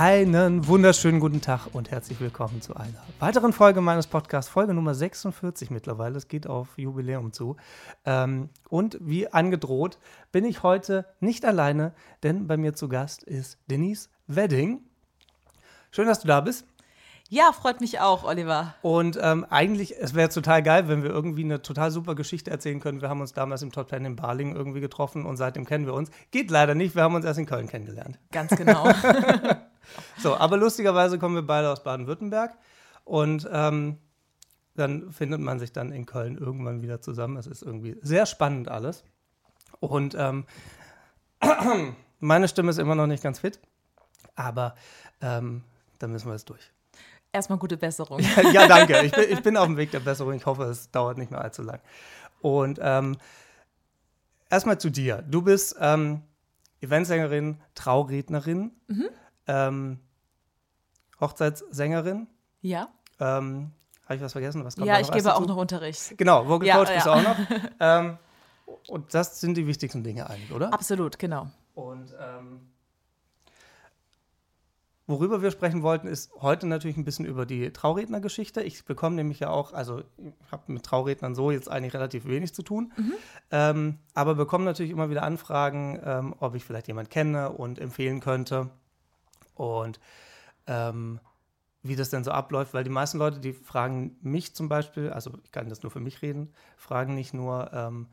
Einen wunderschönen guten Tag und herzlich willkommen zu einer weiteren Folge meines Podcasts, Folge Nummer 46 mittlerweile. Es geht auf Jubiläum zu. Ähm, und wie angedroht bin ich heute nicht alleine, denn bei mir zu Gast ist Denise Wedding. Schön, dass du da bist. Ja, freut mich auch, Oliver. Und ähm, eigentlich, es wäre total geil, wenn wir irgendwie eine total super Geschichte erzählen können. Wir haben uns damals im Top Ten in Barling irgendwie getroffen und seitdem kennen wir uns. Geht leider nicht, wir haben uns erst in Köln kennengelernt. Ganz genau. so, aber lustigerweise kommen wir beide aus Baden-Württemberg und ähm, dann findet man sich dann in Köln irgendwann wieder zusammen. Es ist irgendwie sehr spannend alles. Und ähm, meine Stimme ist immer noch nicht ganz fit, aber ähm, da müssen wir jetzt durch. Erstmal gute Besserung. ja, danke. Ich bin, ich bin auf dem Weg der Besserung. Ich hoffe, es dauert nicht mehr allzu lang. Und ähm, erstmal zu dir. Du bist ähm, Eventsängerin, Traurednerin, mhm. Ähm, Hochzeitssängerin. Ja. Ähm, Habe ich was vergessen? Was ja, ich gebe dazu? auch noch Unterricht. Genau, Vocal ja, Coach ja. bist du auch noch. Ähm, und das sind die wichtigsten Dinge eigentlich, oder? Absolut, genau. Und ähm, Worüber wir sprechen wollten, ist heute natürlich ein bisschen über die Traurednergeschichte. Ich bekomme nämlich ja auch, also ich habe mit Traurednern so jetzt eigentlich relativ wenig zu tun, mhm. ähm, aber bekomme natürlich immer wieder Anfragen, ähm, ob ich vielleicht jemanden kenne und empfehlen könnte und ähm, wie das denn so abläuft, weil die meisten Leute, die fragen mich zum Beispiel, also ich kann das nur für mich reden, fragen nicht nur, ähm,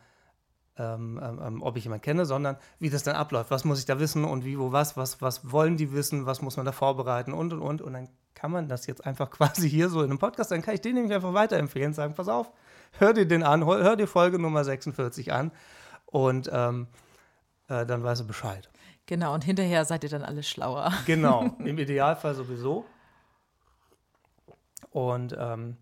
ähm, ähm, ähm, ob ich jemanden kenne, sondern wie das dann abläuft. Was muss ich da wissen und wie, wo, was, was, was wollen die wissen, was muss man da vorbereiten und und und. Und dann kann man das jetzt einfach quasi hier so in einem Podcast, dann kann ich den nämlich einfach weiterempfehlen, sagen, pass auf, hör dir den an, hör dir Folge Nummer 46 an und ähm, äh, dann weißt du Bescheid. Genau, und hinterher seid ihr dann alle schlauer. Genau, im Idealfall sowieso. Und ähm,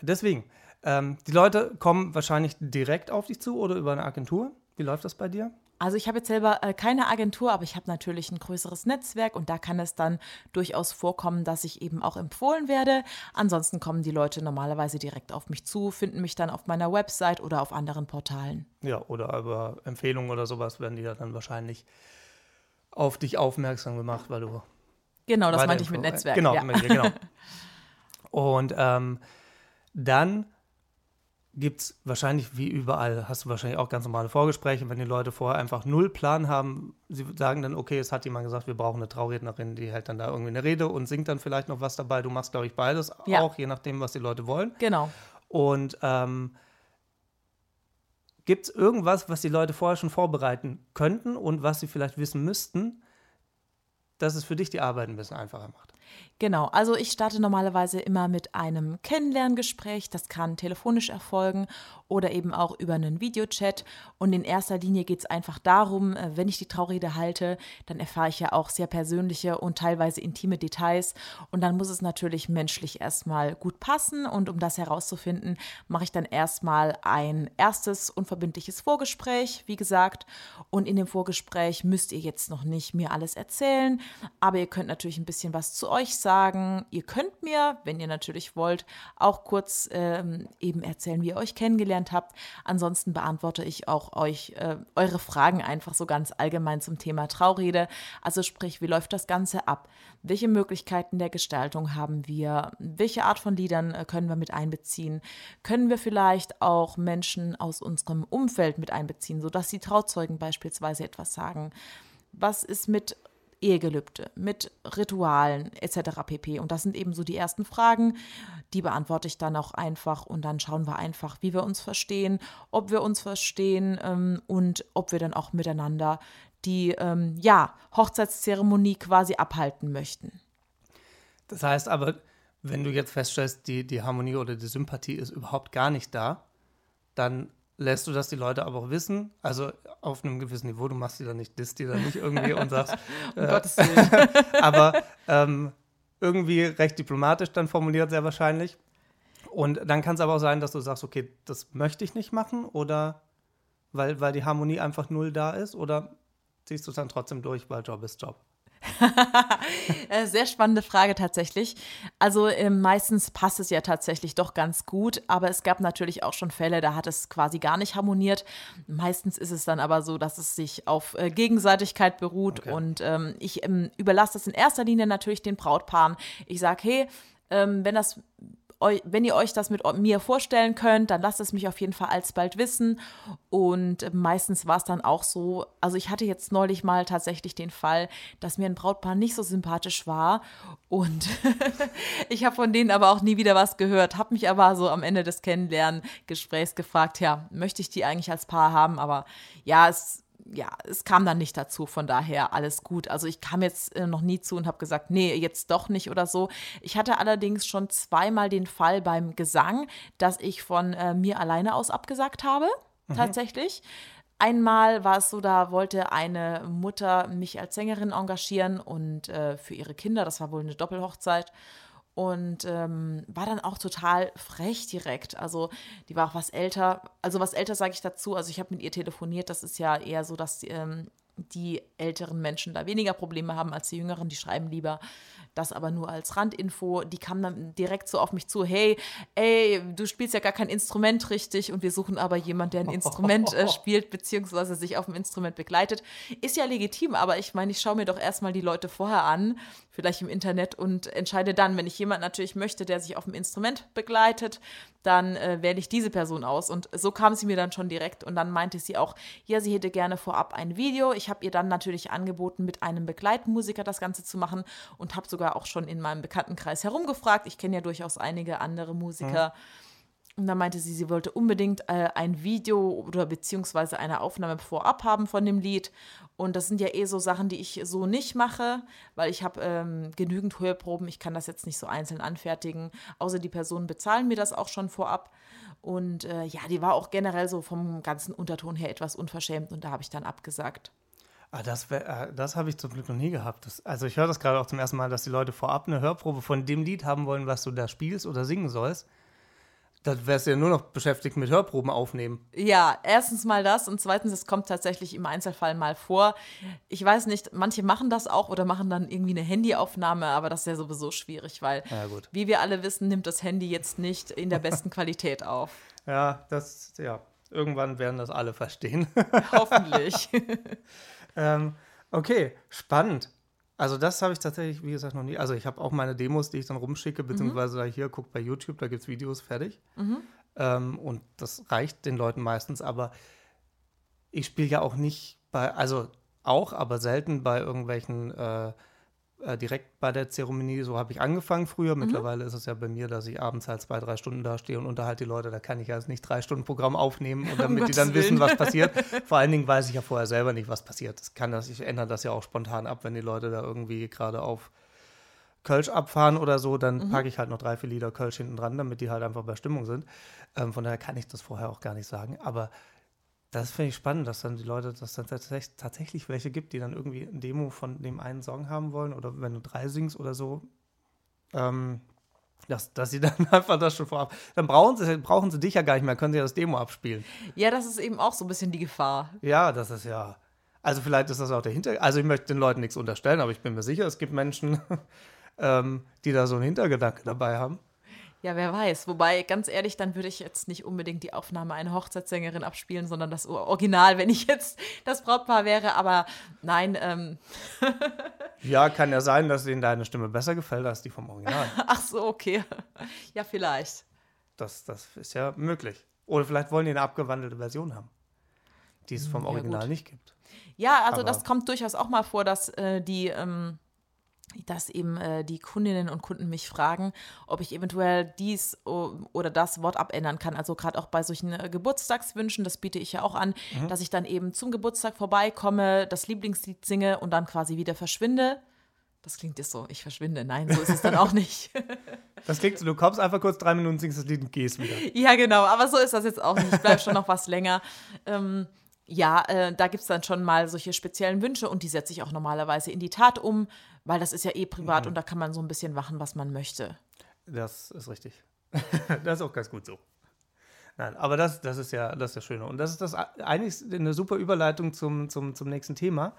deswegen, ähm, die Leute kommen wahrscheinlich direkt auf dich zu oder über eine Agentur. Wie läuft das bei dir? Also ich habe jetzt selber äh, keine Agentur, aber ich habe natürlich ein größeres Netzwerk und da kann es dann durchaus vorkommen, dass ich eben auch empfohlen werde. Ansonsten kommen die Leute normalerweise direkt auf mich zu, finden mich dann auf meiner Website oder auf anderen Portalen. Ja, oder über Empfehlungen oder sowas werden die dann wahrscheinlich auf dich aufmerksam gemacht, weil du. Genau, das meinte ich mit Netzwerk. Genau, ja. genau. Und ähm, dann gibt es wahrscheinlich wie überall, hast du wahrscheinlich auch ganz normale Vorgespräche, wenn die Leute vorher einfach null Plan haben, sie sagen dann, okay, es hat jemand gesagt, wir brauchen eine Traurednerin, die hält dann da irgendwie eine Rede und singt dann vielleicht noch was dabei. Du machst, glaube ich, beides ja. auch, je nachdem, was die Leute wollen. Genau. Und ähm, gibt es irgendwas, was die Leute vorher schon vorbereiten könnten und was sie vielleicht wissen müssten, dass es für dich die Arbeit ein bisschen einfacher macht? Genau, also ich starte normalerweise immer mit einem Kennenlerngespräch. Das kann telefonisch erfolgen oder eben auch über einen Videochat. Und in erster Linie geht es einfach darum, äh, wenn ich die Traurede halte, dann erfahre ich ja auch sehr persönliche und teilweise intime Details. Und dann muss es natürlich menschlich erstmal gut passen. Und um das herauszufinden, mache ich dann erstmal ein erstes unverbindliches Vorgespräch, wie gesagt. Und in dem Vorgespräch müsst ihr jetzt noch nicht mir alles erzählen, aber ihr könnt natürlich ein bisschen was zu euch sagen. Ihr könnt mir, wenn ihr natürlich wollt, auch kurz ähm, eben erzählen, wie ihr euch kennengelernt habt. Ansonsten beantworte ich auch euch äh, eure Fragen einfach so ganz allgemein zum Thema Traurede. Also sprich, wie läuft das Ganze ab? Welche Möglichkeiten der Gestaltung haben wir? Welche Art von Liedern äh, können wir mit einbeziehen? Können wir vielleicht auch Menschen aus unserem Umfeld mit einbeziehen, sodass die Trauzeugen beispielsweise etwas sagen? Was ist mit Ehegelübde, mit Ritualen etc. pp. Und das sind eben so die ersten Fragen, die beantworte ich dann auch einfach und dann schauen wir einfach, wie wir uns verstehen, ob wir uns verstehen ähm, und ob wir dann auch miteinander die ähm, ja, Hochzeitszeremonie quasi abhalten möchten. Das heißt aber, wenn du jetzt feststellst, die, die Harmonie oder die Sympathie ist überhaupt gar nicht da, dann lässt du das die Leute aber auch wissen, also auf einem gewissen Niveau, du machst die dann nicht, disst die dann nicht irgendwie und sagst, um äh, aber ähm, irgendwie recht diplomatisch dann formuliert, sehr wahrscheinlich. Und dann kann es aber auch sein, dass du sagst, okay, das möchte ich nicht machen oder weil, weil die Harmonie einfach null da ist oder ziehst du es dann trotzdem durch, weil Job ist Job? Äh, sehr spannende Frage tatsächlich. Also äh, meistens passt es ja tatsächlich doch ganz gut, aber es gab natürlich auch schon Fälle, da hat es quasi gar nicht harmoniert. Meistens ist es dann aber so, dass es sich auf äh, Gegenseitigkeit beruht okay. und ähm, ich ähm, überlasse das in erster Linie natürlich den Brautpaaren. Ich sage, hey, ähm, wenn das wenn ihr euch das mit mir vorstellen könnt, dann lasst es mich auf jeden Fall alsbald wissen. Und meistens war es dann auch so, also ich hatte jetzt neulich mal tatsächlich den Fall, dass mir ein Brautpaar nicht so sympathisch war. Und ich habe von denen aber auch nie wieder was gehört, habe mich aber so am Ende des Kennenlerngesprächs gefragt, ja, möchte ich die eigentlich als Paar haben? Aber ja, es ja, es kam dann nicht dazu, von daher alles gut. Also ich kam jetzt äh, noch nie zu und habe gesagt, nee, jetzt doch nicht oder so. Ich hatte allerdings schon zweimal den Fall beim Gesang, dass ich von äh, mir alleine aus abgesagt habe, mhm. tatsächlich. Einmal war es so, da wollte eine Mutter mich als Sängerin engagieren und äh, für ihre Kinder, das war wohl eine Doppelhochzeit und ähm, war dann auch total frech direkt. Also die war auch was älter. Also was älter sage ich dazu. Also ich habe mit ihr telefoniert. Das ist ja eher so, dass ähm, die älteren Menschen da weniger Probleme haben als die jüngeren. Die schreiben lieber das aber nur als Randinfo. Die kam dann direkt so auf mich zu, hey, ey, du spielst ja gar kein Instrument richtig und wir suchen aber jemanden, der ein Instrument äh, spielt, beziehungsweise sich auf dem Instrument begleitet. Ist ja legitim, aber ich meine, ich schaue mir doch erstmal die Leute vorher an, vielleicht im Internet und entscheide dann, wenn ich jemanden natürlich möchte, der sich auf dem Instrument begleitet, dann äh, wähle ich diese Person aus. Und so kam sie mir dann schon direkt und dann meinte sie auch, ja, sie hätte gerne vorab ein Video. Ich habe ihr dann natürlich angeboten, mit einem Begleitmusiker das Ganze zu machen und habe sogar auch schon in meinem Bekanntenkreis herumgefragt. Ich kenne ja durchaus einige andere Musiker. Mhm und dann meinte sie, sie wollte unbedingt äh, ein Video oder beziehungsweise eine Aufnahme vorab haben von dem Lied. Und das sind ja eh so Sachen, die ich so nicht mache, weil ich habe ähm, genügend Hörproben. Ich kann das jetzt nicht so einzeln anfertigen. Außer die Personen bezahlen mir das auch schon vorab. Und äh, ja, die war auch generell so vom ganzen Unterton her etwas unverschämt. Und da habe ich dann abgesagt. Ah, das, äh, das habe ich zum Glück noch nie gehabt. Das, also ich höre das gerade auch zum ersten Mal, dass die Leute vorab eine Hörprobe von dem Lied haben wollen, was du da spielst oder singen sollst. Da wärst du ja nur noch beschäftigt mit Hörproben aufnehmen. Ja, erstens mal das und zweitens, es kommt tatsächlich im Einzelfall mal vor. Ich weiß nicht, manche machen das auch oder machen dann irgendwie eine Handyaufnahme, aber das ist ja sowieso schwierig, weil, ja, wie wir alle wissen, nimmt das Handy jetzt nicht in der besten Qualität auf. Ja, das, ja, irgendwann werden das alle verstehen. Hoffentlich. ähm, okay, spannend. Also das habe ich tatsächlich, wie gesagt, noch nie. Also ich habe auch meine Demos, die ich dann rumschicke, beziehungsweise mhm. hier, guckt bei YouTube, da gibt es Videos fertig. Mhm. Ähm, und das reicht den Leuten meistens, aber ich spiele ja auch nicht bei, also auch, aber selten bei irgendwelchen äh, äh, direkt bei der Zeremonie, so habe ich angefangen früher. Mhm. Mittlerweile ist es ja bei mir, dass ich abends halt zwei, drei Stunden da stehe und unterhalte die Leute. Da kann ich ja also nicht drei Stunden Programm aufnehmen, und damit um die dann wissen, was passiert. Vor allen Dingen weiß ich ja vorher selber nicht, was passiert. Das kann das, ich ändere das ja auch spontan ab, wenn die Leute da irgendwie gerade auf Kölsch abfahren oder so, dann mhm. packe ich halt noch drei, vier Lieder Kölsch hinten dran, damit die halt einfach bei Stimmung sind. Ähm, von daher kann ich das vorher auch gar nicht sagen. Aber das finde ich spannend, dass dann die Leute, dass dann tatsächlich welche gibt, die dann irgendwie ein Demo von dem einen Song haben wollen oder wenn du drei singst oder so, ähm, dass, dass sie dann einfach das schon vorab. Dann brauchen sie, brauchen sie dich ja gar nicht mehr, können sie ja das Demo abspielen. Ja, das ist eben auch so ein bisschen die Gefahr. Ja, das ist ja. Also vielleicht ist das auch der Hintergrund. Also ich möchte den Leuten nichts unterstellen, aber ich bin mir sicher, es gibt Menschen, ähm, die da so einen Hintergedanke dabei haben. Ja, wer weiß. Wobei, ganz ehrlich, dann würde ich jetzt nicht unbedingt die Aufnahme einer Hochzeitssängerin abspielen, sondern das Original, wenn ich jetzt das Brautpaar wäre. Aber nein. Ähm. ja, kann ja sein, dass denen deine Stimme besser gefällt als die vom Original. Ach so, okay. Ja, vielleicht. Das, das ist ja möglich. Oder vielleicht wollen die eine abgewandelte Version haben, die es vom Original ja, nicht gibt. Ja, also Aber das kommt durchaus auch mal vor, dass äh, die. Ähm, dass eben äh, die Kundinnen und Kunden mich fragen, ob ich eventuell dies oder das Wort abändern kann. Also gerade auch bei solchen äh, Geburtstagswünschen, das biete ich ja auch an, mhm. dass ich dann eben zum Geburtstag vorbeikomme, das Lieblingslied singe und dann quasi wieder verschwinde. Das klingt jetzt so, ich verschwinde. Nein, so ist es dann auch nicht. Das klingt so, du kommst einfach kurz drei Minuten, singst das Lied und gehst wieder. Ja, genau, aber so ist das jetzt auch nicht. Ich bleibe schon noch was länger. Ähm, ja, äh, da gibt es dann schon mal solche speziellen Wünsche und die setze ich auch normalerweise in die Tat um weil das ist ja eh privat mhm. und da kann man so ein bisschen machen, was man möchte. Das ist richtig. das ist auch ganz gut so. Nein, aber das, das ist ja das, ist das Schöne. Und das ist das eigentlich eine super Überleitung zum, zum, zum nächsten Thema.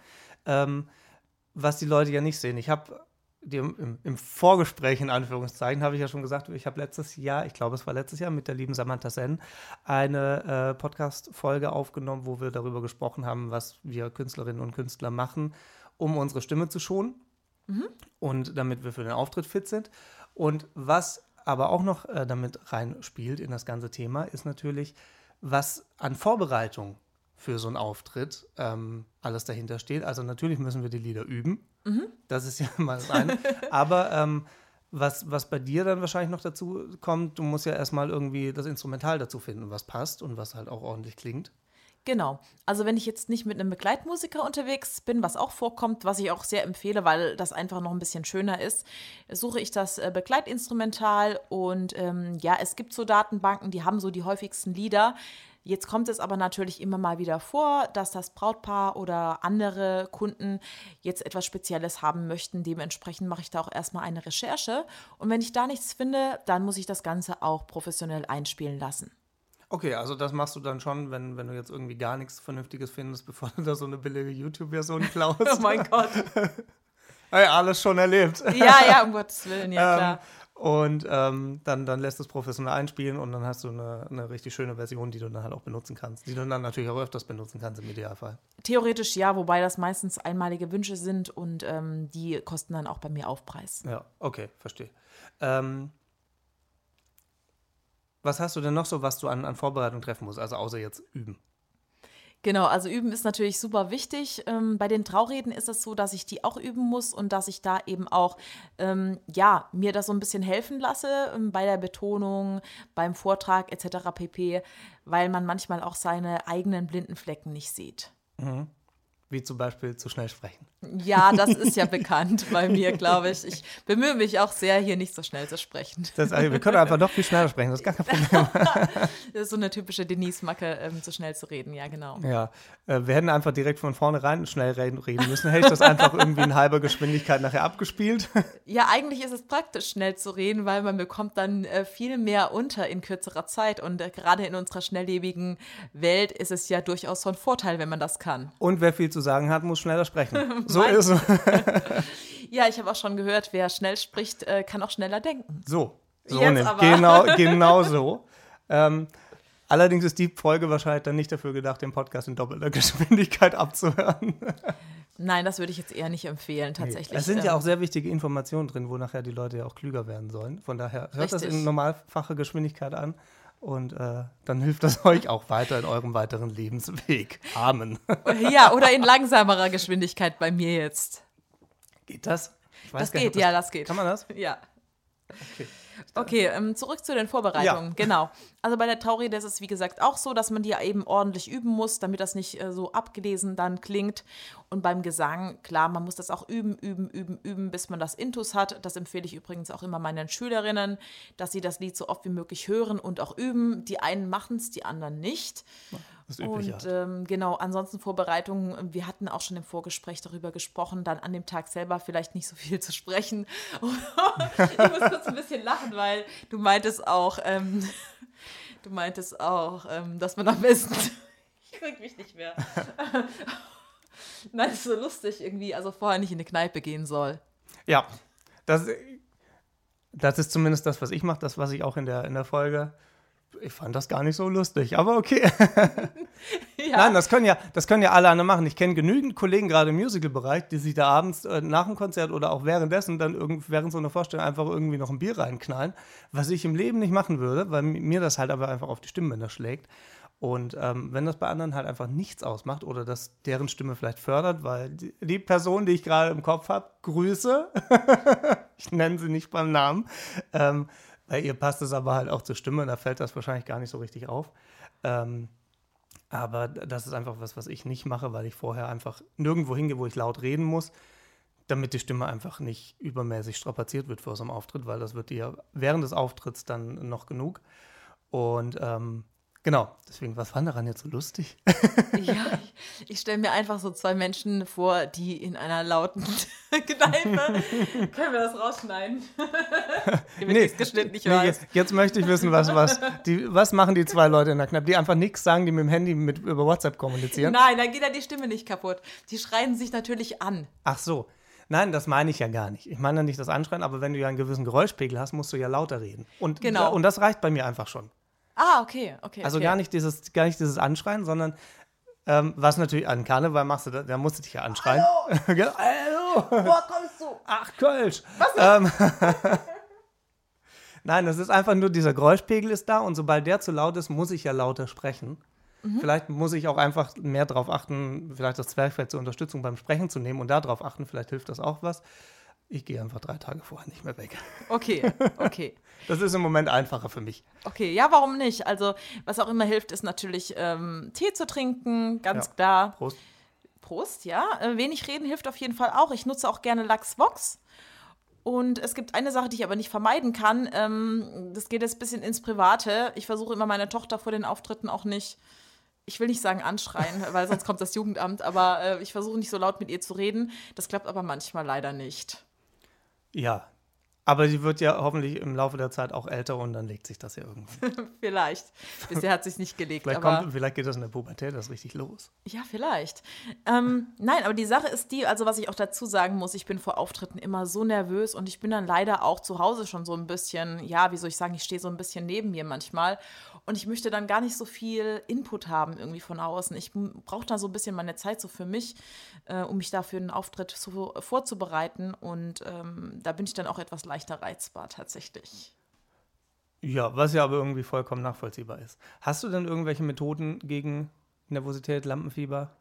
Ähm, was die Leute ja nicht sehen. Ich habe im, im, Vorgespräch, in Anführungszeichen, habe ich ja schon gesagt, ich habe letztes Jahr, ich glaube, es war letztes Jahr mit der lieben Samantha Sen, eine äh, Podcast-Folge aufgenommen, wo wir darüber gesprochen haben, was wir Künstlerinnen und Künstler machen, um unsere Stimme zu schonen mhm. und damit wir für den Auftritt fit sind. Und was aber auch noch äh, damit reinspielt in das ganze Thema, ist natürlich, was an Vorbereitung für so einen Auftritt ähm, alles dahinter steht. Also natürlich müssen wir die Lieder üben. Mhm. Das ist ja mal das eine. Aber ähm, was, was bei dir dann wahrscheinlich noch dazu kommt, du musst ja erstmal irgendwie das Instrumental dazu finden, was passt und was halt auch ordentlich klingt. Genau. Also wenn ich jetzt nicht mit einem Begleitmusiker unterwegs bin, was auch vorkommt, was ich auch sehr empfehle, weil das einfach noch ein bisschen schöner ist, suche ich das äh, Begleitinstrumental und ähm, ja, es gibt so Datenbanken, die haben so die häufigsten Lieder. Jetzt kommt es aber natürlich immer mal wieder vor, dass das Brautpaar oder andere Kunden jetzt etwas Spezielles haben möchten. Dementsprechend mache ich da auch erstmal eine Recherche. Und wenn ich da nichts finde, dann muss ich das Ganze auch professionell einspielen lassen. Okay, also das machst du dann schon, wenn, wenn du jetzt irgendwie gar nichts Vernünftiges findest, bevor du da so eine billige YouTube-Version klaust. oh mein Gott. hey, alles schon erlebt. ja, ja, um Gottes Willen, ja klar. Ähm, und ähm, dann, dann lässt es professionell einspielen und dann hast du eine, eine richtig schöne Version, die du dann halt auch benutzen kannst. Die du dann natürlich auch öfters benutzen kannst im Idealfall. Theoretisch ja, wobei das meistens einmalige Wünsche sind und ähm, die kosten dann auch bei mir Aufpreis. Ja, okay, verstehe. Ähm, was hast du denn noch so, was du an, an Vorbereitung treffen musst, also außer jetzt üben? Genau, also üben ist natürlich super wichtig. Ähm, bei den Traureden ist es so, dass ich die auch üben muss und dass ich da eben auch, ähm, ja, mir das so ein bisschen helfen lasse ähm, bei der Betonung, beim Vortrag etc. pp., weil man manchmal auch seine eigenen blinden Flecken nicht sieht. Mhm. Wie zum Beispiel zu schnell sprechen. Ja, das ist ja bekannt bei mir, glaube ich. Ich bemühe mich auch sehr, hier nicht so schnell zu sprechen. Das, also wir können einfach noch viel schneller sprechen, das ist gar kein Problem. das ist so eine typische Denise-Macke, ähm, so schnell zu reden, ja, genau. Ja, äh, wir hätten einfach direkt von vornherein schnell reden, reden müssen. Hätte ich das einfach irgendwie in halber Geschwindigkeit nachher abgespielt. Ja, eigentlich ist es praktisch, schnell zu reden, weil man bekommt dann äh, viel mehr unter in kürzerer Zeit. Und äh, gerade in unserer schnelllebigen Welt ist es ja durchaus von Vorteil, wenn man das kann. Und wer viel zu sagen hat, muss schneller sprechen. So ist es. ja, ich habe auch schon gehört, wer schnell spricht, äh, kann auch schneller denken. So, so Jetzt aber. Genau, genau so. Ähm, allerdings ist die Folge wahrscheinlich dann nicht dafür gedacht, den Podcast in doppelter Geschwindigkeit abzuhören. Nein, das würde ich jetzt eher nicht empfehlen, tatsächlich. Nee. Es sind ja ähm, auch sehr wichtige Informationen drin, wo nachher die Leute ja auch klüger werden sollen. Von daher hört Richtig. das in normalfacher Geschwindigkeit an. Und äh, dann hilft das euch auch weiter in eurem weiteren Lebensweg. Amen. Ja, oder in langsamerer Geschwindigkeit bei mir jetzt. Geht das? das geht, nicht, ja, das geht. Kann man das? Ja. Okay. Okay, ähm, zurück zu den Vorbereitungen. Ja. Genau. Also bei der Traurede ist es wie gesagt auch so, dass man die ja eben ordentlich üben muss, damit das nicht äh, so abgelesen dann klingt. Und beim Gesang, klar, man muss das auch üben, üben, üben, üben, bis man das Intus hat. Das empfehle ich übrigens auch immer meinen Schülerinnen, dass sie das Lied so oft wie möglich hören und auch üben. Die einen machen es, die anderen nicht. Das übliche und ähm, genau, ansonsten Vorbereitungen, wir hatten auch schon im Vorgespräch darüber gesprochen, dann an dem Tag selber vielleicht nicht so viel zu sprechen. ich muss kurz ein bisschen lachen, weil du meintest auch, ähm, du meintest auch, ähm, dass man am besten, ich krieg mich nicht mehr. Nein, das ist so lustig irgendwie, also vorher nicht in eine Kneipe gehen soll. Ja, das, das ist zumindest das, was ich mache, das, was ich auch in der, in der Folge ich fand das gar nicht so lustig, aber okay. ja. Nein, das können ja, das können ja alle anderen machen. Ich kenne genügend Kollegen, gerade im Musical-Bereich, die sich da abends äh, nach dem Konzert oder auch währenddessen dann irgend, während so einer Vorstellung einfach irgendwie noch ein Bier reinknallen, was ich im Leben nicht machen würde, weil mir das halt aber einfach auf die Stimmbänder schlägt. Und ähm, wenn das bei anderen halt einfach nichts ausmacht oder dass deren Stimme vielleicht fördert, weil die, die Person, die ich gerade im Kopf habe, Grüße, ich nenne sie nicht beim Namen, ähm, ihr passt es aber halt auch zur Stimme, da fällt das wahrscheinlich gar nicht so richtig auf. Ähm, aber das ist einfach was, was ich nicht mache, weil ich vorher einfach nirgendwo hingehe, wo ich laut reden muss, damit die Stimme einfach nicht übermäßig strapaziert wird vor so einem Auftritt, weil das wird dir während des Auftritts dann noch genug. Und ähm, Genau, deswegen, was war daran jetzt so lustig? ja, ich, ich stelle mir einfach so zwei Menschen vor, die in einer lauten Kneipe. Können wir das rausschneiden? nee, geschnitten nicht nee, jetzt, jetzt, möchte ich wissen, was, was, die, was machen die zwei Leute in der Kneipe, die einfach nichts sagen, die mit dem Handy mit, über WhatsApp kommunizieren? Nein, dann geht ja die Stimme nicht kaputt. Die schreien sich natürlich an. Ach so. Nein, das meine ich ja gar nicht. Ich meine nicht das Anschreien, aber wenn du ja einen gewissen Geräuschpegel hast, musst du ja lauter reden. Und, Genau. und das reicht bei mir einfach schon. Ah, okay, okay. Also okay. gar, nicht dieses, gar nicht dieses Anschreien, sondern ähm, was natürlich an Karneval machst du, da, da musst du dich ja anschreien. Hallo! Hallo! Wo kommst du? Ach, Kölsch! Ähm, Nein, das ist einfach nur, dieser Geräuschpegel ist da und sobald der zu laut ist, muss ich ja lauter sprechen. Mhm. Vielleicht muss ich auch einfach mehr darauf achten, vielleicht das Zwerchfell zur Unterstützung beim Sprechen zu nehmen und darauf achten, vielleicht hilft das auch was. Ich gehe einfach drei Tage vorher nicht mehr weg. Okay, okay. Das ist im Moment einfacher für mich. Okay, ja, warum nicht? Also, was auch immer hilft, ist natürlich ähm, Tee zu trinken, ganz Ja. klar. Prost. Prost, ja. Äh, wenig reden hilft auf jeden Fall auch. Ich nutze auch gerne Lachsvox. Und es gibt eine Sache, die ich aber nicht vermeiden kann. Ähm, das geht jetzt ein bisschen ins Private. Ich versuche immer meine Tochter vor den Auftritten auch nicht, ich will nicht sagen anschreien, weil sonst kommt das Jugendamt, aber äh, ich versuche nicht so laut mit ihr zu reden. Das klappt aber manchmal leider nicht. Ja. Aber sie wird ja hoffentlich im Laufe der Zeit auch älter und dann legt sich das ja irgendwann. Vielleicht. Bisher hat sich nicht gelegt, Vielleicht, aber kommt, vielleicht geht das in der Pubertät das richtig los. Ja, vielleicht. Ähm, nein, aber die Sache ist die, also was ich auch dazu sagen muss, ich bin vor Auftritten immer so nervös und ich bin dann leider auch zu Hause schon so ein bisschen, ja, wie soll ich sagen, ich stehe so ein bisschen neben mir manchmal und ich möchte dann gar nicht so viel Input haben irgendwie von außen. Ich brauche da so ein bisschen meine Zeit so für mich, äh, um mich da für einen Auftritt zu, vorzubereiten und ähm, da bin ich dann auch etwas leichter reizbar tatsächlich. Ja, was ja aber irgendwie vollkommen nachvollziehbar ist. Hast du denn irgendwelche Methoden gegen Nervosität, Lampenfieber,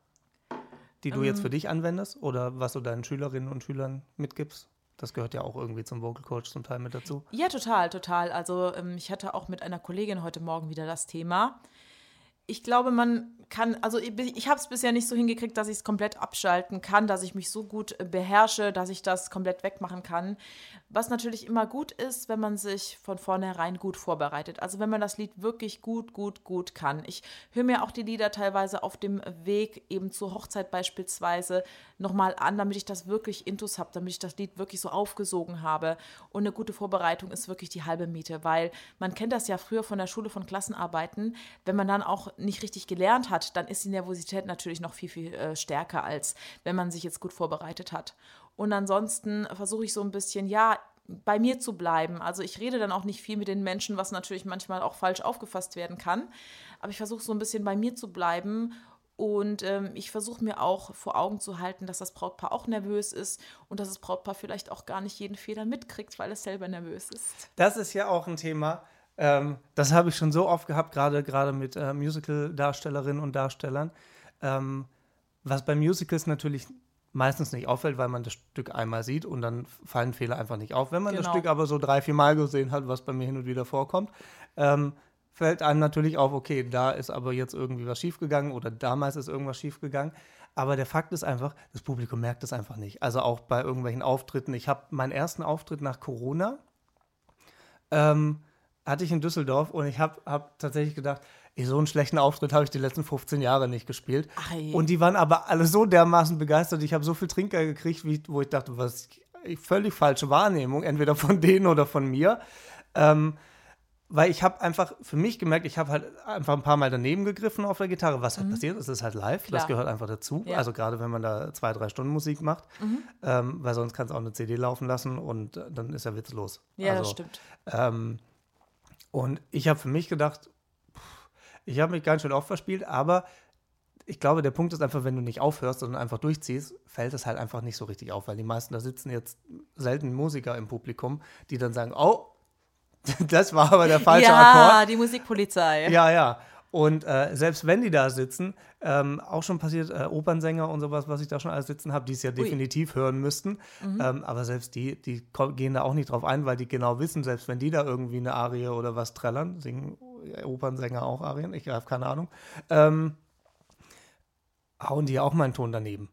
die du jetzt für dich anwendest oder was du deinen Schülerinnen und Schülern mitgibst? Das gehört ja auch irgendwie zum Vocal Coach zum Teil mit dazu. Ja, total, total. Also ähm, ich hatte auch mit einer Kollegin heute Morgen wieder das Thema. Ich glaube, man kann, also ich, ich habe es bisher nicht so hingekriegt, dass ich es komplett abschalten kann, dass ich mich so gut äh, beherrsche, dass ich das komplett wegmachen kann. Was natürlich immer gut ist, wenn man sich von vornherein gut vorbereitet. Also wenn man das Lied wirklich gut, gut, gut kann. Ich höre mir auch die Lieder teilweise auf dem Weg eben zur Hochzeit beispielsweise nochmal an, damit ich das wirklich intus habe, damit ich das Lied wirklich so aufgesogen habe. Und eine gute Vorbereitung ist wirklich die halbe Miete, weil man kennt das ja früher von der Schule von Klassenarbeiten. Wenn man dann auch nicht richtig gelernt hat, dann ist die Nervosität natürlich noch viel, viel äh, stärker, als wenn man sich jetzt gut vorbereitet hat. Und ansonsten versuche ich so ein bisschen, ja, bei mir zu bleiben. Also ich rede dann auch nicht viel mit den Menschen, was natürlich manchmal auch falsch aufgefasst werden kann. Aber ich versuche so ein bisschen bei mir zu bleiben und ähm, ich versuche mir auch vor Augen zu halten, dass das Brautpaar auch nervös ist und dass das Brautpaar vielleicht auch gar nicht jeden Fehler mitkriegt, weil es selber nervös ist. Das ist ja auch ein Thema, ähm, das habe ich schon so oft gehabt, gerade gerade mit äh, Musical-Darstellerinnen und Darstellern. Ähm, was bei Musicals natürlich meistens nicht auffällt, weil man das Stück einmal sieht und dann fallen Fehler einfach nicht auf. Wenn man das Genau. Stück aber so drei, vier Mal gesehen hat, was bei mir hin und wieder vorkommt, ähm, fällt einem natürlich auf, okay, da ist aber jetzt irgendwie was schiefgegangen oder damals ist irgendwas schiefgegangen. Aber der Fakt ist einfach, das Publikum merkt es einfach nicht. Also auch bei irgendwelchen Auftritten. Ich habe meinen ersten Auftritt nach Corona, ähm, hatte ich in Düsseldorf und ich habe hab tatsächlich gedacht, so einen schlechten Auftritt habe ich die letzten 15 Jahre nicht gespielt. Je. Und die waren aber alle so dermaßen begeistert. Ich habe so viel Trinker gekriegt, wie, wo ich dachte, was völlig falsche Wahrnehmung, entweder von denen oder von mir. Ähm, weil ich habe einfach für mich gemerkt, ich habe halt einfach ein paar Mal daneben gegriffen auf der Gitarre. Was halt passiert, es ist halt live, das Mhm. Klar. gehört einfach dazu. Ja. Also gerade wenn man da zwei, drei Stunden Musik macht, ähm, weil sonst kannst du auch eine CD laufen lassen und dann ist ja witzlos. Ja, also, das stimmt. ähm, und ich habe für mich gedacht, ich habe mich ganz schön oft verspielt, aber ich glaube, der Punkt ist einfach, wenn du nicht aufhörst, sondern einfach durchziehst, fällt es halt einfach nicht so richtig auf, weil die meisten, da sitzen jetzt selten Musiker im Publikum, die dann sagen, oh, das war aber der falsche ja, Akkord. die Musikpolizei. Ja, ja. Und äh, selbst wenn die da sitzen, ähm, auch schon passiert, äh, Opernsänger und sowas, was ich da schon alles sitzen habe, die es ja definitiv hören müssten. Ähm, aber selbst die, die gehen da auch nicht drauf ein, weil die genau wissen, selbst wenn die da irgendwie eine Arie oder was trällern, singen Opernsänger auch Arien, ich habe keine Ahnung, ähm, hauen die auch mal einen Ton daneben.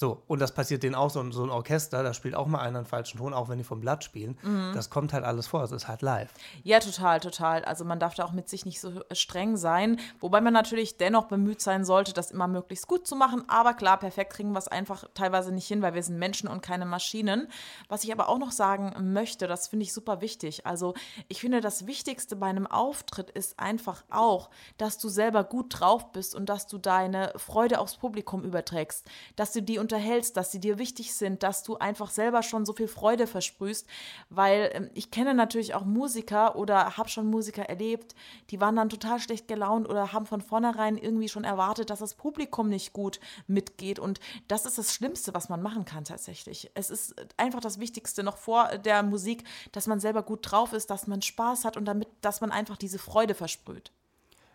So, und das passiert denen auch, so, ein- so ein Orchester, da spielt auch mal einer einen falschen Ton, auch wenn die vom Blatt spielen. Das kommt halt alles vor, es ist halt live. Ja, total, total. Also man darf da auch mit sich nicht so streng sein, wobei man natürlich dennoch bemüht sein sollte, das immer möglichst gut zu machen. Aber klar, perfekt kriegen wir es einfach teilweise nicht hin, weil wir sind Menschen und keine Maschinen. Was ich aber auch noch sagen möchte, das finde ich super wichtig. Also ich finde, das Wichtigste bei einem Auftritt ist einfach auch, dass du selber gut drauf bist und dass du deine Freude aufs Publikum überträgst, dass du die unterhältst, dass sie dir wichtig sind, dass du einfach selber schon so viel Freude versprühst. Weil ähm, ich kenne natürlich auch Musiker oder habe schon Musiker erlebt, die waren dann total schlecht gelaunt oder haben von vornherein irgendwie schon erwartet, dass das Publikum nicht gut mitgeht. Und das ist das Schlimmste, was man machen kann tatsächlich. Es ist einfach das Wichtigste noch vor der Musik, dass man selber gut drauf ist, dass man Spaß hat und damit, dass man einfach diese Freude versprüht.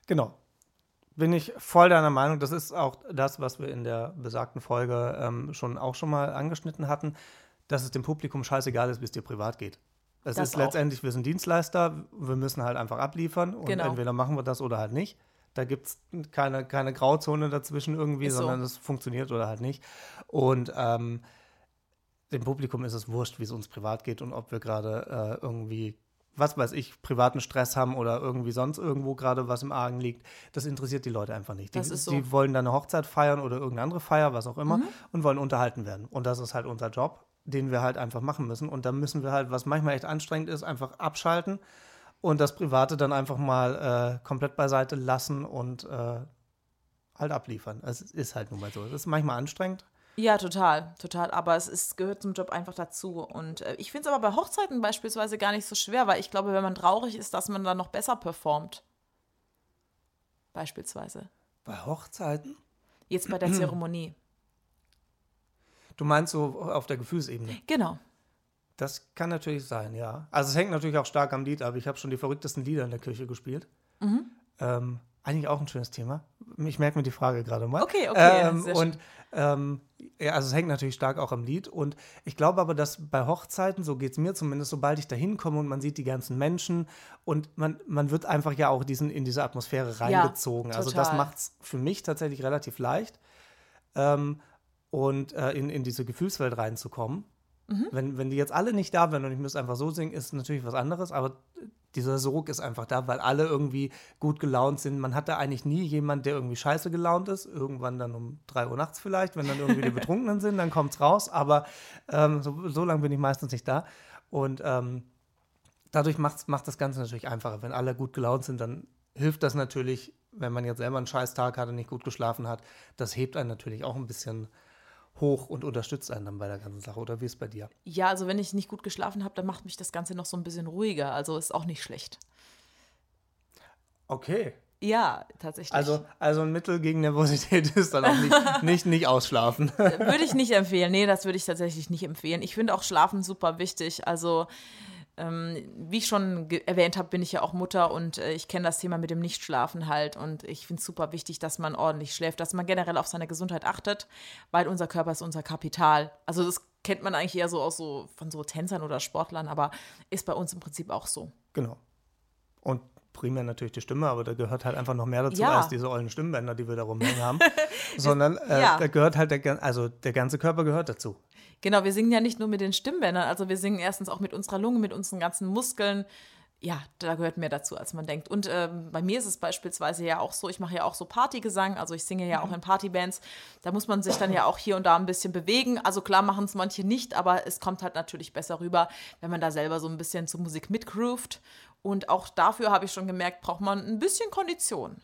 Genau. Bin ich voll deiner Meinung. Das ist auch das, was wir in der besagten Folge ähm, schon auch schon mal angeschnitten hatten, dass es dem Publikum scheißegal ist, wie es dir privat geht. Es Das ist auch. letztendlich, wir sind Dienstleister, wir müssen halt einfach abliefern und Genau. entweder machen wir das oder halt nicht. Da gibt es keine, keine Grauzone dazwischen irgendwie, Ist so. sondern es funktioniert oder halt nicht. Und ähm, dem Publikum ist es wurscht, wie es uns privat geht und ob wir gerade äh, irgendwie, was weiß ich, privaten Stress haben oder irgendwie sonst irgendwo gerade was im Argen liegt. Das interessiert die Leute einfach nicht. Die, so. die wollen dann eine Hochzeit feiern oder irgendeine andere Feier, was auch Mhm. immer, und wollen unterhalten werden. Und das ist halt unser Job, den wir halt einfach machen müssen. Und da müssen wir halt, was manchmal echt anstrengend ist, einfach abschalten und das Private dann einfach mal äh, komplett beiseite lassen und äh, halt abliefern. Es ist halt nun mal so. Es ist manchmal anstrengend. Ja, total, total. Aber es ist, gehört zum Job einfach dazu. Und äh, ich finde es aber bei Hochzeiten beispielsweise gar nicht so schwer, weil ich glaube, wenn man traurig ist, dass man dann noch besser performt. Beispielsweise. Bei Hochzeiten? Jetzt bei der Zeremonie. Du meinst so auf der Gefühlsebene? Genau. Das kann natürlich sein, ja. Also es hängt natürlich auch stark am Lied ab. Ich habe schon die verrücktesten Lieder in der Kirche gespielt. Mhm. Ähm, eigentlich auch ein schönes Thema. Ich merke mir die Frage gerade mal. Okay, okay, Ähm, und ähm, ja, also es hängt natürlich stark auch am Lied. Und ich glaube aber, dass bei Hochzeiten, so geht es mir zumindest, sobald ich da hinkomme und man sieht die ganzen Menschen und man, man wird einfach ja auch diesen, in diese Atmosphäre reingezogen. also das macht es für mich tatsächlich relativ leicht. Ähm, und äh, in, in diese Gefühlswelt reinzukommen. Mhm. Wenn, wenn die jetzt alle nicht da wären und ich müsste einfach so singen, ist natürlich was anderes, aber dieser Sog ist einfach da, weil alle irgendwie gut gelaunt sind. Man hat da eigentlich nie jemand, der irgendwie scheiße gelaunt ist. Irgendwann dann um 3 Uhr nachts vielleicht, wenn dann irgendwie die Betrunkenen sind, dann kommt es raus. Aber ähm, so, so lange bin ich meistens nicht da. Und ähm, dadurch macht's, macht das Ganze natürlich einfacher. Wenn alle gut gelaunt sind, dann hilft das natürlich, wenn man jetzt selber einen scheiß Tag hat und nicht gut geschlafen hat. Das hebt einen natürlich auch ein bisschen hoch und unterstützt einen dann bei der ganzen Sache. Oder wie ist es bei dir? Ja, also wenn ich nicht gut geschlafen habe, dann macht mich das Ganze noch so ein bisschen ruhiger. Also ist auch nicht schlecht. Okay. Ja, tatsächlich. Also, also ein Mittel gegen Nervosität ist dann auch nicht, nicht, nicht ausschlafen. Würde ich nicht empfehlen. Nee, das würde ich tatsächlich nicht empfehlen. Ich finde auch Schlafen super wichtig. Also, wie ich schon erwähnt habe, bin ich ja auch Mutter und äh, ich kenne das Thema mit dem Nichtschlafen halt. Und ich finde es super wichtig, dass man ordentlich schläft, dass man generell auf seine Gesundheit achtet, weil unser Körper ist unser Kapital. Also, das kennt man eigentlich eher so aus so von so Tänzern oder Sportlern, aber ist bei uns im Prinzip auch so. Genau. Und primär natürlich die Stimme, aber da gehört halt einfach noch mehr dazu Ja. als diese ollen Stimmbänder, die wir da rumhängen haben. Sondern äh, Ja. da gehört halt der, also der ganze Körper gehört dazu. Genau, wir singen ja nicht nur mit den Stimmbändern, also wir singen erstens auch mit unserer Lunge, mit unseren ganzen Muskeln. Ja, da gehört mehr dazu, als man denkt. Und ähm, bei mir ist es beispielsweise ja auch so, ich mache ja auch so Partygesang, also ich singe ja auch in Partybands. Da muss man sich dann ja auch hier und da ein bisschen bewegen. Also klar machen es manche nicht, aber es kommt halt natürlich besser rüber, wenn man da selber so ein bisschen zur Musik mitgroovt. Und auch dafür habe ich schon gemerkt, braucht man ein bisschen Kondition.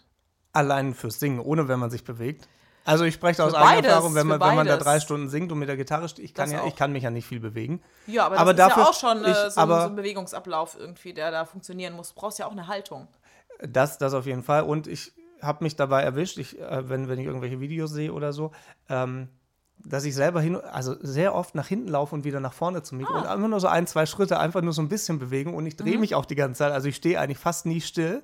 Allein fürs Singen, ohne wenn man sich bewegt. Also ich spreche aus eigener Erfahrung, wenn man, wenn man da drei Stunden singt und mit der Gitarre steht, ich kann, Das ja, auch. ich kann mich ja nicht viel bewegen. Ja, aber das Aber ist dafür- ja auch schon äh, so, ein- aber- so ein Bewegungsablauf irgendwie, der da funktionieren muss. Du brauchst ja auch eine Haltung. Das, das auf jeden Fall. Und ich habe mich dabei erwischt, ich, äh, wenn, wenn ich irgendwelche Videos sehe oder so, ähm, dass ich selber hin, also sehr oft nach hinten laufe und wieder nach vorne zum Mikro und einfach nur so ein, zwei Schritte, einfach nur so ein bisschen bewegen und ich drehe mich auch die ganze Zeit. Also ich stehe eigentlich fast nie still.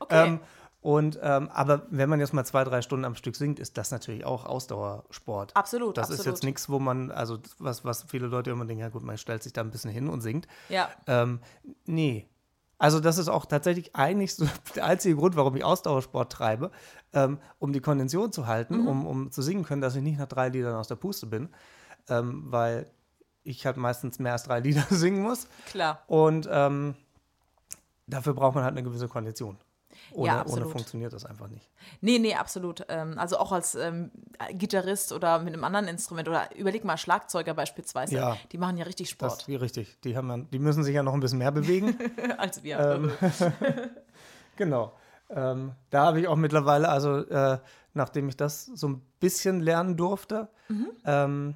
Okay. Ähm, und ähm, aber wenn man jetzt mal zwei, drei Stunden am Stück singt, ist das natürlich auch Ausdauersport. Absolut, Das ist absolut. jetzt nichts, wo man, also was, was viele Leute immer denken, ja gut, man stellt sich da ein bisschen hin und singt. Ja. Ähm, nee. Also das ist auch tatsächlich eigentlich so der einzige Grund, warum ich Ausdauersport treibe, ähm, um die Kondition zu halten, Mhm. um, um zu singen können, dass ich nicht nach drei Liedern aus der Puste bin, ähm, weil ich halt meistens mehr als drei Lieder singen muss Klar. und ähm, dafür braucht man halt eine gewisse Kondition. Ohne, Ja, ohne funktioniert das einfach nicht. Nee, nee, absolut. Ähm, also auch als ähm, Gitarrist oder mit einem anderen Instrument oder überleg mal Schlagzeuger beispielsweise. Ja. Die machen ja richtig Das Sport ist richtig. Die, haben ja, die müssen sich ja noch ein bisschen mehr bewegen. als wir. Ähm, genau. Ähm, da habe ich auch mittlerweile also äh, nachdem ich das so ein bisschen lernen durfte, Mhm. ähm,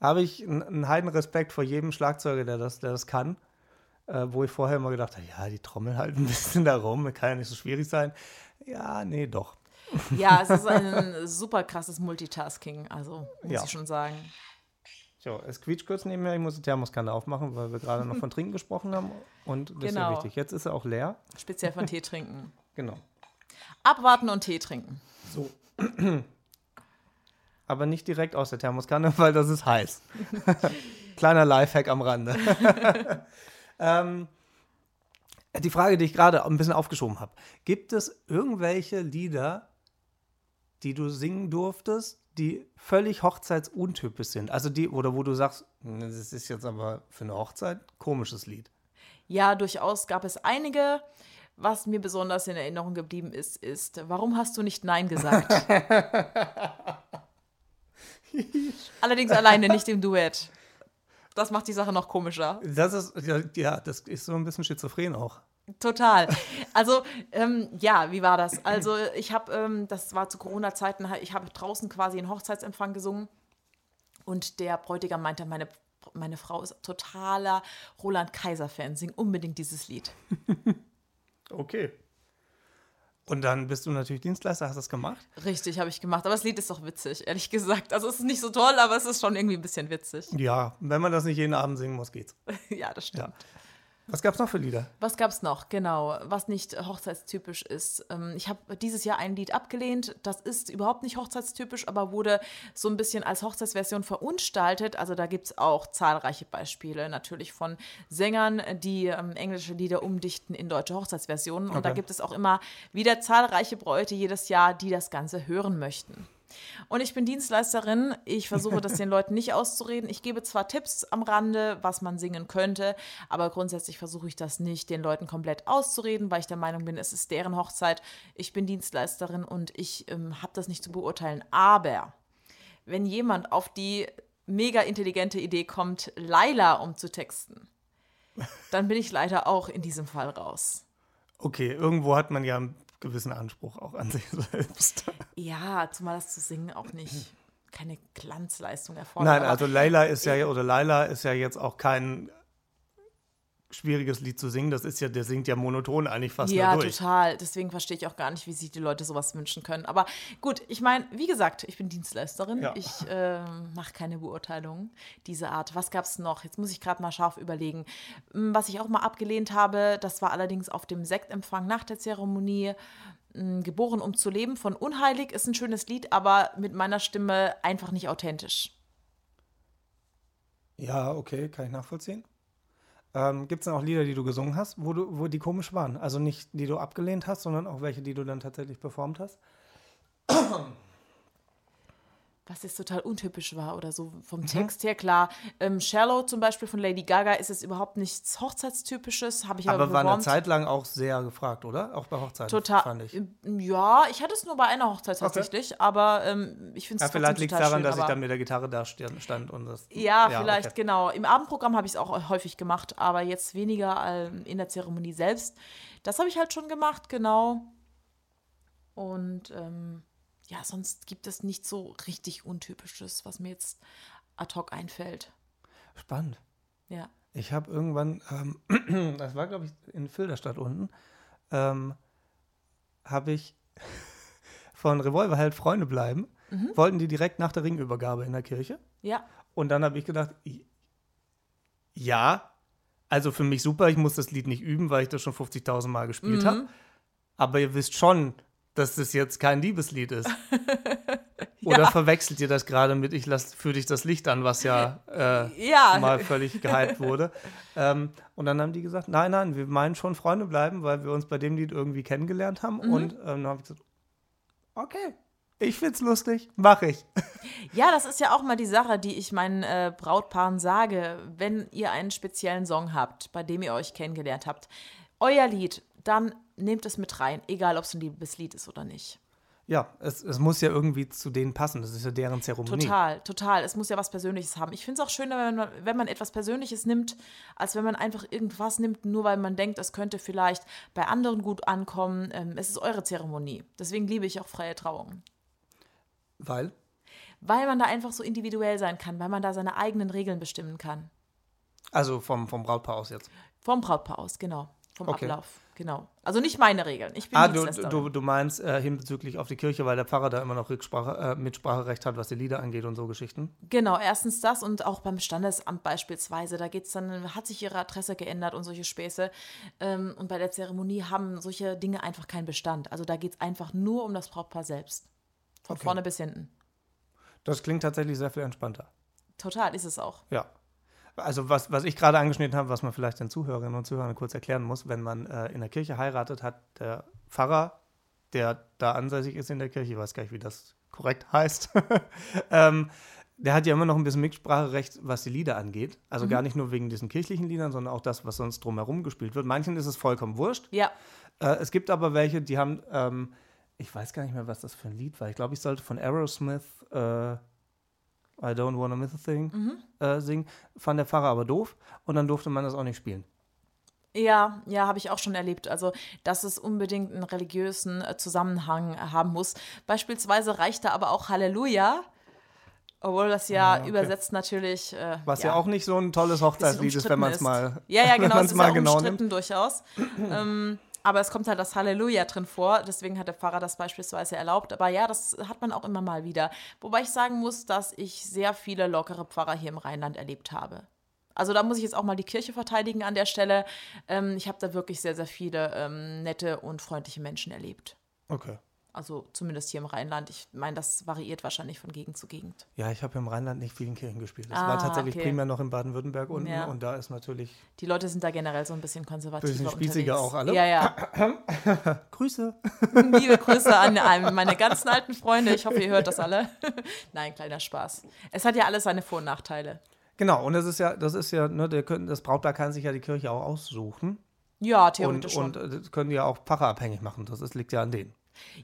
habe ich einen, einen heiden Respekt vor jedem Schlagzeuger, der das, der das kann. Äh, wo ich vorher immer gedacht habe, ja, die trommeln halt ein bisschen da rum, kann ja nicht so schwierig sein. Ja, nee, doch. Ja, es ist ein super krasses Multitasking, also muss Ja. ich schon sagen. So, es quietscht kurz neben mir, ich muss die Thermoskanne aufmachen, weil wir gerade noch von Trinken gesprochen haben. Und das ist ja Genau. wichtig. Jetzt ist er auch leer. Speziell von Tee trinken. Genau. Abwarten und Tee trinken. So. Aber nicht direkt aus der Thermoskanne, weil das ist heiß. Kleiner Lifehack am Rande. Ähm, die Frage, die ich gerade ein bisschen aufgeschoben habe. Gibt es irgendwelche Lieder, die du singen durftest, die völlig hochzeitsuntypisch sind? Also die, oder wo du sagst, "Hm, das ist jetzt aber für eine Hochzeit komisches Lied. Ja, durchaus gab es einige. Was mir besonders in Erinnerung geblieben ist, ist, warum hast du nicht Nein gesagt? Allerdings alleine, nicht im Duett. Das macht die Sache noch komischer. Das ist, ja, ja, das ist so ein bisschen schizophren auch. Total. Also, ähm, ja, wie war das? Also, ich habe, ähm, das war zu Corona-Zeiten, ich habe draußen quasi einen Hochzeitsempfang gesungen und der Bräutigam meinte, meine, meine Frau ist totaler Roland Kaiser-Fan, sing unbedingt dieses Lied. Okay. Und dann bist du natürlich Dienstleister, hast das gemacht. Richtig, habe ich gemacht. Aber das Lied ist doch witzig, ehrlich gesagt. Also, es ist nicht so toll, aber es ist schon irgendwie ein bisschen witzig. Ja, wenn man das nicht jeden Abend singen muss, geht's. ja, das stimmt. Ja. Was gab's noch für Lieder? Was gab's noch? Genau, was nicht hochzeitstypisch ist. Ähm, Ich habe dieses Jahr ein Lied abgelehnt. Das ist überhaupt nicht hochzeitstypisch, aber wurde so ein bisschen als Hochzeitsversion verunstaltet. Also da gibt's auch zahlreiche Beispiele natürlich von Sängern, die ähm, englische Lieder umdichten in deutsche Hochzeitsversionen. Und da Okay. gibt es auch immer wieder zahlreiche Bräute jedes Jahr, die das Ganze hören möchten. Und ich bin Dienstleisterin. Ich versuche das den Leuten nicht auszureden. Ich gebe zwar Tipps am Rande, was man singen könnte, aber grundsätzlich versuche ich das nicht den Leuten komplett auszureden, weil ich der Meinung bin, es ist deren Hochzeit. Ich bin Dienstleisterin und ich ähm, habe das nicht zu beurteilen. Aber wenn jemand auf die mega intelligente Idee kommt, Laila umzutexten, dann bin ich leider auch in diesem Fall raus. Okay, irgendwo hat man ja einen gewissen Anspruch auch an sich selbst. Ja, zumal das zu singen auch nicht keine Glanzleistung erfordert. Nein, also Laila ist ja, oder Laila ist ja jetzt auch kein schwieriges Lied zu singen. Das ist ja, der singt ja monoton eigentlich fast ja, nur durch. total. Deswegen verstehe ich auch gar nicht, wie sich die Leute sowas wünschen können. Aber gut, ich meine, wie gesagt, ich bin Dienstleisterin. Ja. Ich ähm, mache keine Beurteilung dieser Art. Was gab es noch? Jetzt muss ich gerade mal scharf überlegen. Hm, Was ich auch mal abgelehnt habe, das war allerdings auf dem Sektempfang nach der Zeremonie. hm, Geboren um zu leben von Unheilig ist ein schönes Lied, aber mit meiner Stimme einfach nicht authentisch. Ja, okay, kann ich nachvollziehen. Ähm, Gibt es denn auch Lieder, die du gesungen hast, wo, du, wo die komisch waren? Also nicht, die du abgelehnt hast, sondern auch welche, die du dann tatsächlich performt hast? Was jetzt total untypisch war oder so vom Mhm. Text her, klar. Ähm, Shallow zum Beispiel von Lady Gaga ist es überhaupt nichts Hochzeitstypisches, habe ich aber, Aber war eine. Zeit lang auch sehr gefragt, oder? Auch bei Hochzeiten, Total. fand ich. Ja, ich hatte es nur bei einer Hochzeit tatsächlich, aber ähm, ich finde Ja, es vielleicht liegt es daran, schön, dass ich dann mit der Gitarre da stand und das. Ja, vielleicht, okay. genau. Im Abendprogramm habe ich es auch häufig gemacht, aber jetzt weniger ähm, in der Zeremonie selbst. Das habe ich halt schon gemacht, genau. Und ähm, ja, sonst gibt es nicht so richtig Untypisches, was mir jetzt ad hoc einfällt. Spannend. Ja. Ich habe irgendwann, ähm, das war glaube ich in Filderstadt unten, ähm, habe ich von Revolverheld Freunde bleiben, Mhm. wollten die direkt nach der Ringübergabe in der Kirche. Ja, Und dann habe ich gedacht, ja, also für mich super, ich muss das Lied nicht üben, weil ich das schon 50.000 Mal gespielt Mhm. habe. Aber ihr wisst schon, dass das jetzt kein Liebeslied ist. Oder verwechselt ihr das gerade mit Ich lass für dich das Licht an, was ja, äh, Ja. mal völlig gehypt wurde. ähm, und dann haben die gesagt, nein, nein, wir meinen schon Freunde bleiben, weil wir uns bei dem Lied irgendwie kennengelernt haben. Mhm. Und ähm, dann habe ich gesagt, okay, ich find's lustig, mach ich. Ja, das ist ja auch mal die Sache, die ich meinen äh, Brautpaaren sage. Wenn ihr einen speziellen Song habt, bei dem ihr euch kennengelernt habt, euer Lied, dann nehmt es mit rein, egal ob es ein Liebeslied ist oder nicht. Ja, es, es muss ja irgendwie zu denen passen. Das ist ja deren Zeremonie. Total, total. Es muss ja was Persönliches haben. Ich finde es auch schöner, wenn man, wenn man etwas Persönliches nimmt, als wenn man einfach irgendwas nimmt, nur weil man denkt, es könnte vielleicht bei anderen gut ankommen. Ähm, es ist eure Zeremonie. Deswegen liebe ich auch freie Trauungen. Weil? Weil man da einfach so individuell sein kann, weil man da seine eigenen Regeln bestimmen kann. Also vom, vom Brautpaar aus jetzt. Vom Brautpaar aus, genau. Vom Okay. Ablauf, genau. Also nicht meine Regeln. Ich bin Ah, du, du, du meinst äh, hinbezüglich auf die Kirche, weil der Pfarrer da immer noch Rücksprache, äh, Mitspracherecht hat, was die Lieder angeht und so Geschichten. Genau, erstens das und auch beim Standesamt beispielsweise. Da geht's dann, hat sich ihre Adresse geändert und solche Späße. Ähm, und bei der Zeremonie haben solche Dinge einfach keinen Bestand. Also da geht es einfach nur um das Brautpaar selbst. Von Okay. vorne bis hinten. Das klingt tatsächlich sehr viel entspannter. Total ist es auch. Ja. Also was, was ich gerade angeschnitten habe, was man vielleicht den Zuhörerinnen und Zuhörern kurz erklären muss, wenn man äh, in der Kirche heiratet, hat der Pfarrer, der da ansässig ist in der Kirche, ich weiß gar nicht, wie das korrekt heißt, ähm, der hat ja immer noch ein bisschen Mitspracherecht, was die Lieder angeht. Also gar nicht nur wegen diesen kirchlichen Liedern, sondern auch das, was sonst drumherum gespielt wird. Manchen ist es vollkommen wurscht. Ja, Äh, es gibt aber welche, die haben, ähm, ich weiß gar nicht mehr, was das für ein Lied war. Ich glaube, ich sollte von Aerosmith äh, I Don't Wanna Miss a Thing äh, singen. Fand der Pfarrer aber doof und dann durfte man das auch nicht spielen. Ja, ja, habe ich auch schon erlebt. Also, dass es unbedingt einen religiösen äh, Zusammenhang haben muss. Beispielsweise reicht da aber auch Halleluja, obwohl das ja Ah, okay. übersetzt natürlich. Äh, Was ja. auch nicht so ein tolles Hochzeitslied ist, wenn man es mal, Ja, ja, genau, es ist mal ja genau umstritten nimmt. durchaus. ähm, aber es kommt halt das Halleluja drin vor, deswegen hat der Pfarrer das beispielsweise erlaubt. Aber ja, das hat man auch immer mal wieder. Wobei ich sagen muss, dass ich sehr viele lockere Pfarrer hier im Rheinland erlebt habe. Also da muss ich jetzt auch mal die Kirche verteidigen an der Stelle. Ähm, ich habe da wirklich sehr, sehr viele ähm, nette und freundliche Menschen erlebt. Okay. Also zumindest hier im Rheinland. Ich meine, das variiert wahrscheinlich von Gegend zu Gegend. Ja, ich habe im Rheinland nicht viel in Kirchen gespielt. Das Ah, war tatsächlich okay. primär noch in Baden-Württemberg unten Ja. und da ist natürlich Die Leute sind da generell so ein bisschen konservativer Bisschen spießiger unterwegs. auch alle. Ja, ja. Grüße. Liebe Grüße an meine ganzen alten Freunde. Ich hoffe, ihr hört das alle. Nein, kleiner Spaß. Es hat ja alles seine Vor- und Nachteile. Genau, und das ist ja, das ist ja, ne, der das Brautpaar kann sich ja die Kirche auch aussuchen. Ja, Und, theoretisch schon. und äh, das können die ja auch pfarrerabhängig machen. Das ist, liegt ja an denen.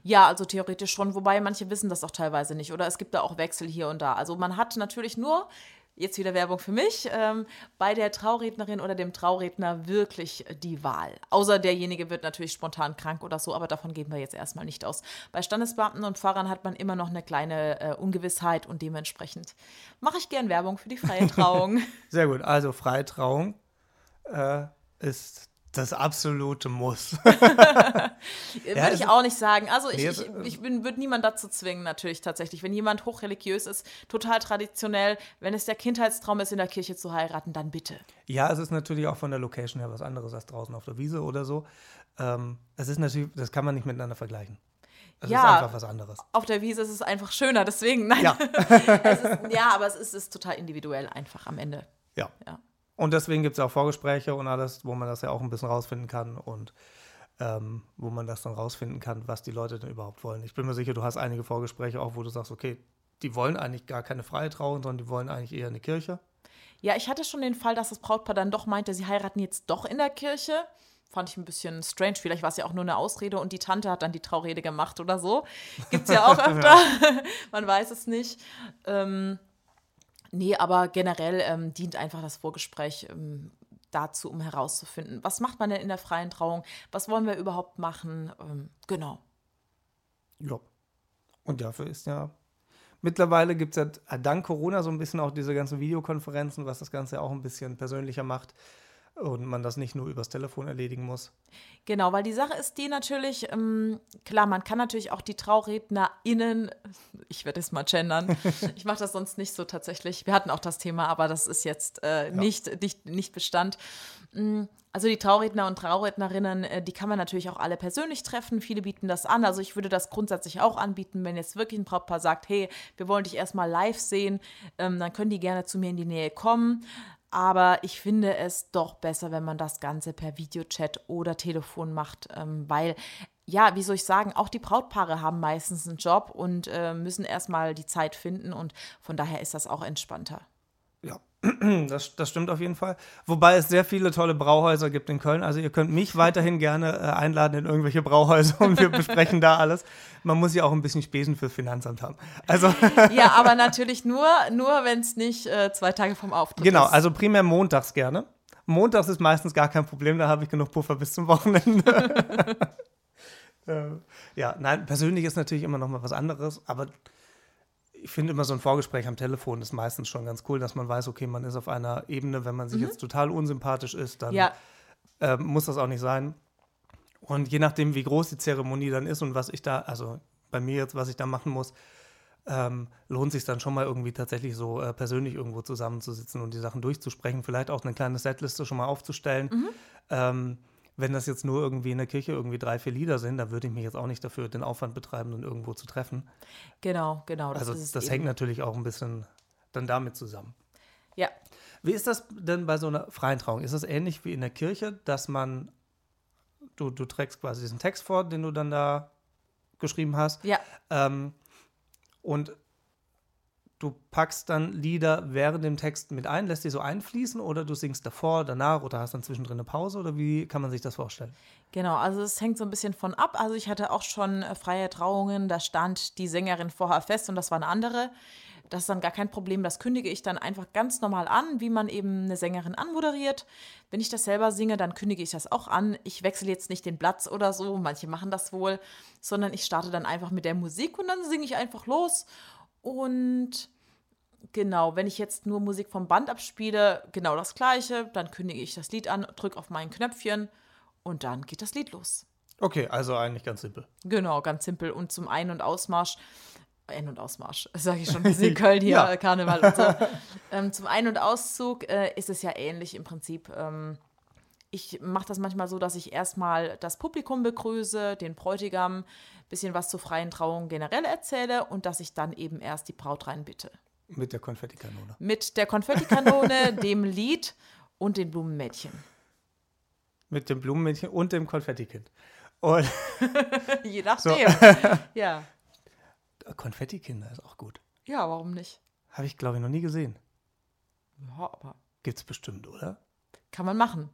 Ja, also theoretisch schon, wobei manche wissen das auch teilweise nicht. Oder es gibt da auch Wechsel hier und da. Also man hat natürlich nur, jetzt wieder Werbung für mich, ähm, bei der Traurednerin oder dem Trauredner wirklich die Wahl. Außer derjenige wird natürlich spontan krank oder so, aber davon gehen wir jetzt erstmal nicht aus. Bei Standesbeamten und Pfarrern hat man immer noch eine kleine äh, Ungewissheit und dementsprechend mache ich gern Werbung für die freie Trauung. Sehr gut. Also Freitrauung äh, ist das absolute Muss. Würde es- ich auch nicht sagen. Also ich, Nee, ich, ich bin, würde niemand dazu zwingen, natürlich tatsächlich. Wenn jemand hochreligiös ist, total traditionell, wenn es der Kindheitstraum ist, in der Kirche zu heiraten, dann bitte. ja, es ist natürlich auch von der Location her was anderes als draußen auf der Wiese oder so. Ähm, es ist natürlich, das kann man nicht miteinander vergleichen. Es Ja. ist einfach was anderes. Auf der Wiese ist es einfach schöner, deswegen, nein. Ja. ist, ja, aber es ist, ist total individuell einfach am Ende. Ja. Ja. Und deswegen gibt es auch Vorgespräche und alles, wo man das ja auch ein bisschen rausfinden kann und ähm, wo man das dann rausfinden kann, was die Leute denn überhaupt wollen. Ich bin mir sicher, du hast einige Vorgespräche auch, wo du sagst, okay, die wollen eigentlich gar keine freie Trauung, sondern die wollen eigentlich eher eine Kirche. Ja, ich hatte schon den Fall, dass das Brautpaar dann doch meinte, sie heiraten jetzt doch in der Kirche. Fand ich ein bisschen strange. Vielleicht war es ja auch nur eine Ausrede und die Tante hat dann die Traurede gemacht oder so. Gibt es ja auch öfter. Man weiß es nicht. Ähm, nee, aber generell ähm, dient einfach das Vorgespräch ähm, dazu, um herauszufinden, was macht man denn in der freien Trauung? Was wollen wir überhaupt machen? Ähm, genau. Ja. Und dafür ist ja. Mittlerweile gibt es ja dank Corona so ein bisschen auch diese ganzen Videokonferenzen, was das Ganze auch ein bisschen persönlicher macht und man das nicht nur übers Telefon erledigen muss. Genau, weil die Sache ist die natürlich, ähm, klar, man kann natürlich auch die TraurednerInnen, ich werde es mal gendern, ich mache das sonst nicht so tatsächlich. Wir hatten auch das Thema, aber das ist jetzt äh, nicht, nicht, nicht Bestand. Mm, Also die Trauredner und Traurednerinnen, äh, die kann man natürlich auch alle persönlich treffen. Viele bieten das an. Also ich würde das grundsätzlich auch anbieten, wenn jetzt wirklich ein Brautpaar sagt, hey, wir wollen dich erstmal live sehen, ähm, dann können die gerne zu mir in die Nähe kommen. Aber ich finde es doch besser, wenn man das Ganze per Videochat oder Telefon macht, ähm, weil, ja, wie soll ich sagen, auch die Brautpaare haben meistens einen Job und äh, müssen erstmal die Zeit finden und von daher ist das auch entspannter. Ja, das, das stimmt auf jeden Fall. Wobei es sehr viele tolle Brauhäuser gibt in Köln. Also ihr könnt mich weiterhin gerne äh, einladen in irgendwelche Brauhäuser und wir besprechen da alles. Man muss ja auch ein bisschen Spesen fürs Finanzamt haben. Also Ja, aber natürlich nur, nur wenn es nicht äh, zwei Tage vom Auftritt genau, ist. also primär montags gerne. Montags ist meistens gar kein Problem, da habe ich genug Puffer bis zum Wochenende. äh, ja, nein, persönlich ist natürlich immer noch mal was anderes, aber ich finde immer so ein Vorgespräch am Telefon ist meistens schon ganz cool, dass man weiß, okay, man ist auf einer Ebene, wenn man sich jetzt total unsympathisch ist, dann Ja, äh, muss das auch nicht sein. Und je nachdem, wie groß die Zeremonie dann ist und was ich da, also bei mir jetzt, was ich da machen muss, ähm, lohnt sich dann schon mal irgendwie tatsächlich so äh, persönlich irgendwo zusammenzusitzen und die Sachen durchzusprechen, vielleicht auch eine kleine Setliste schon mal aufzustellen. Ähm, wenn das jetzt nur irgendwie in der Kirche irgendwie drei, vier Lieder sind, dann würde ich mich jetzt auch nicht dafür den Aufwand betreiben, dann irgendwo zu treffen. genau, genau. Das also das hängt natürlich auch ein bisschen dann damit zusammen. Ja, Wie ist das denn bei so einer freien Trauung? Ist das ähnlich wie in der Kirche, dass man, du, du trägst quasi diesen Text vor, den du dann da geschrieben hast, ja, ähm, und du packst dann Lieder während dem Text mit ein, lässt die so einfließen oder du singst davor, danach oder hast dann zwischendrin eine Pause oder wie kann man sich das vorstellen? genau. Also es hängt so ein bisschen von ab. Also ich hatte auch schon äh, freie Trauungen, da stand die Sängerin vorher fest und das war eine andere. Das ist dann gar kein Problem. Das kündige ich dann einfach ganz normal an, wie man eben eine Sängerin anmoderiert. Wenn ich das selber singe, dann kündige ich das auch an. Ich wechsle jetzt nicht den Platz oder so, manche machen das wohl, sondern ich starte dann einfach mit der Musik und dann singe ich einfach los. Und genau, wenn ich jetzt nur Musik vom Band abspiele, genau das gleiche, dann kündige ich das Lied an, drücke auf mein Knöpfchen und dann geht das Lied los. Okay, also eigentlich ganz simpel. Genau, ganz simpel. Und zum Ein- und Ausmarsch, Ein- und Ausmarsch, sage ich schon, wir sind in Köln hier, Ja. Karneval und so. ähm, zum Ein- und Auszug äh, ist es ja ähnlich im Prinzip. Ähm, ich mache das manchmal so, dass ich erstmal das Publikum begrüße, den Bräutigam, bisschen was zur freien Trauung generell erzähle und dass ich dann eben erst die Braut reinbitte. Mit der Konfettikanone. Mit der Konfettikanone, dem Lied und den Blumenmädchen. Mit dem Blumenmädchen und dem Konfettikind. Und Je nachdem. Ja. Konfettikinder ist auch gut. ja, warum nicht? Habe ich, glaube ich, noch nie gesehen. Ja, aber Gibt es bestimmt, oder? kann man machen.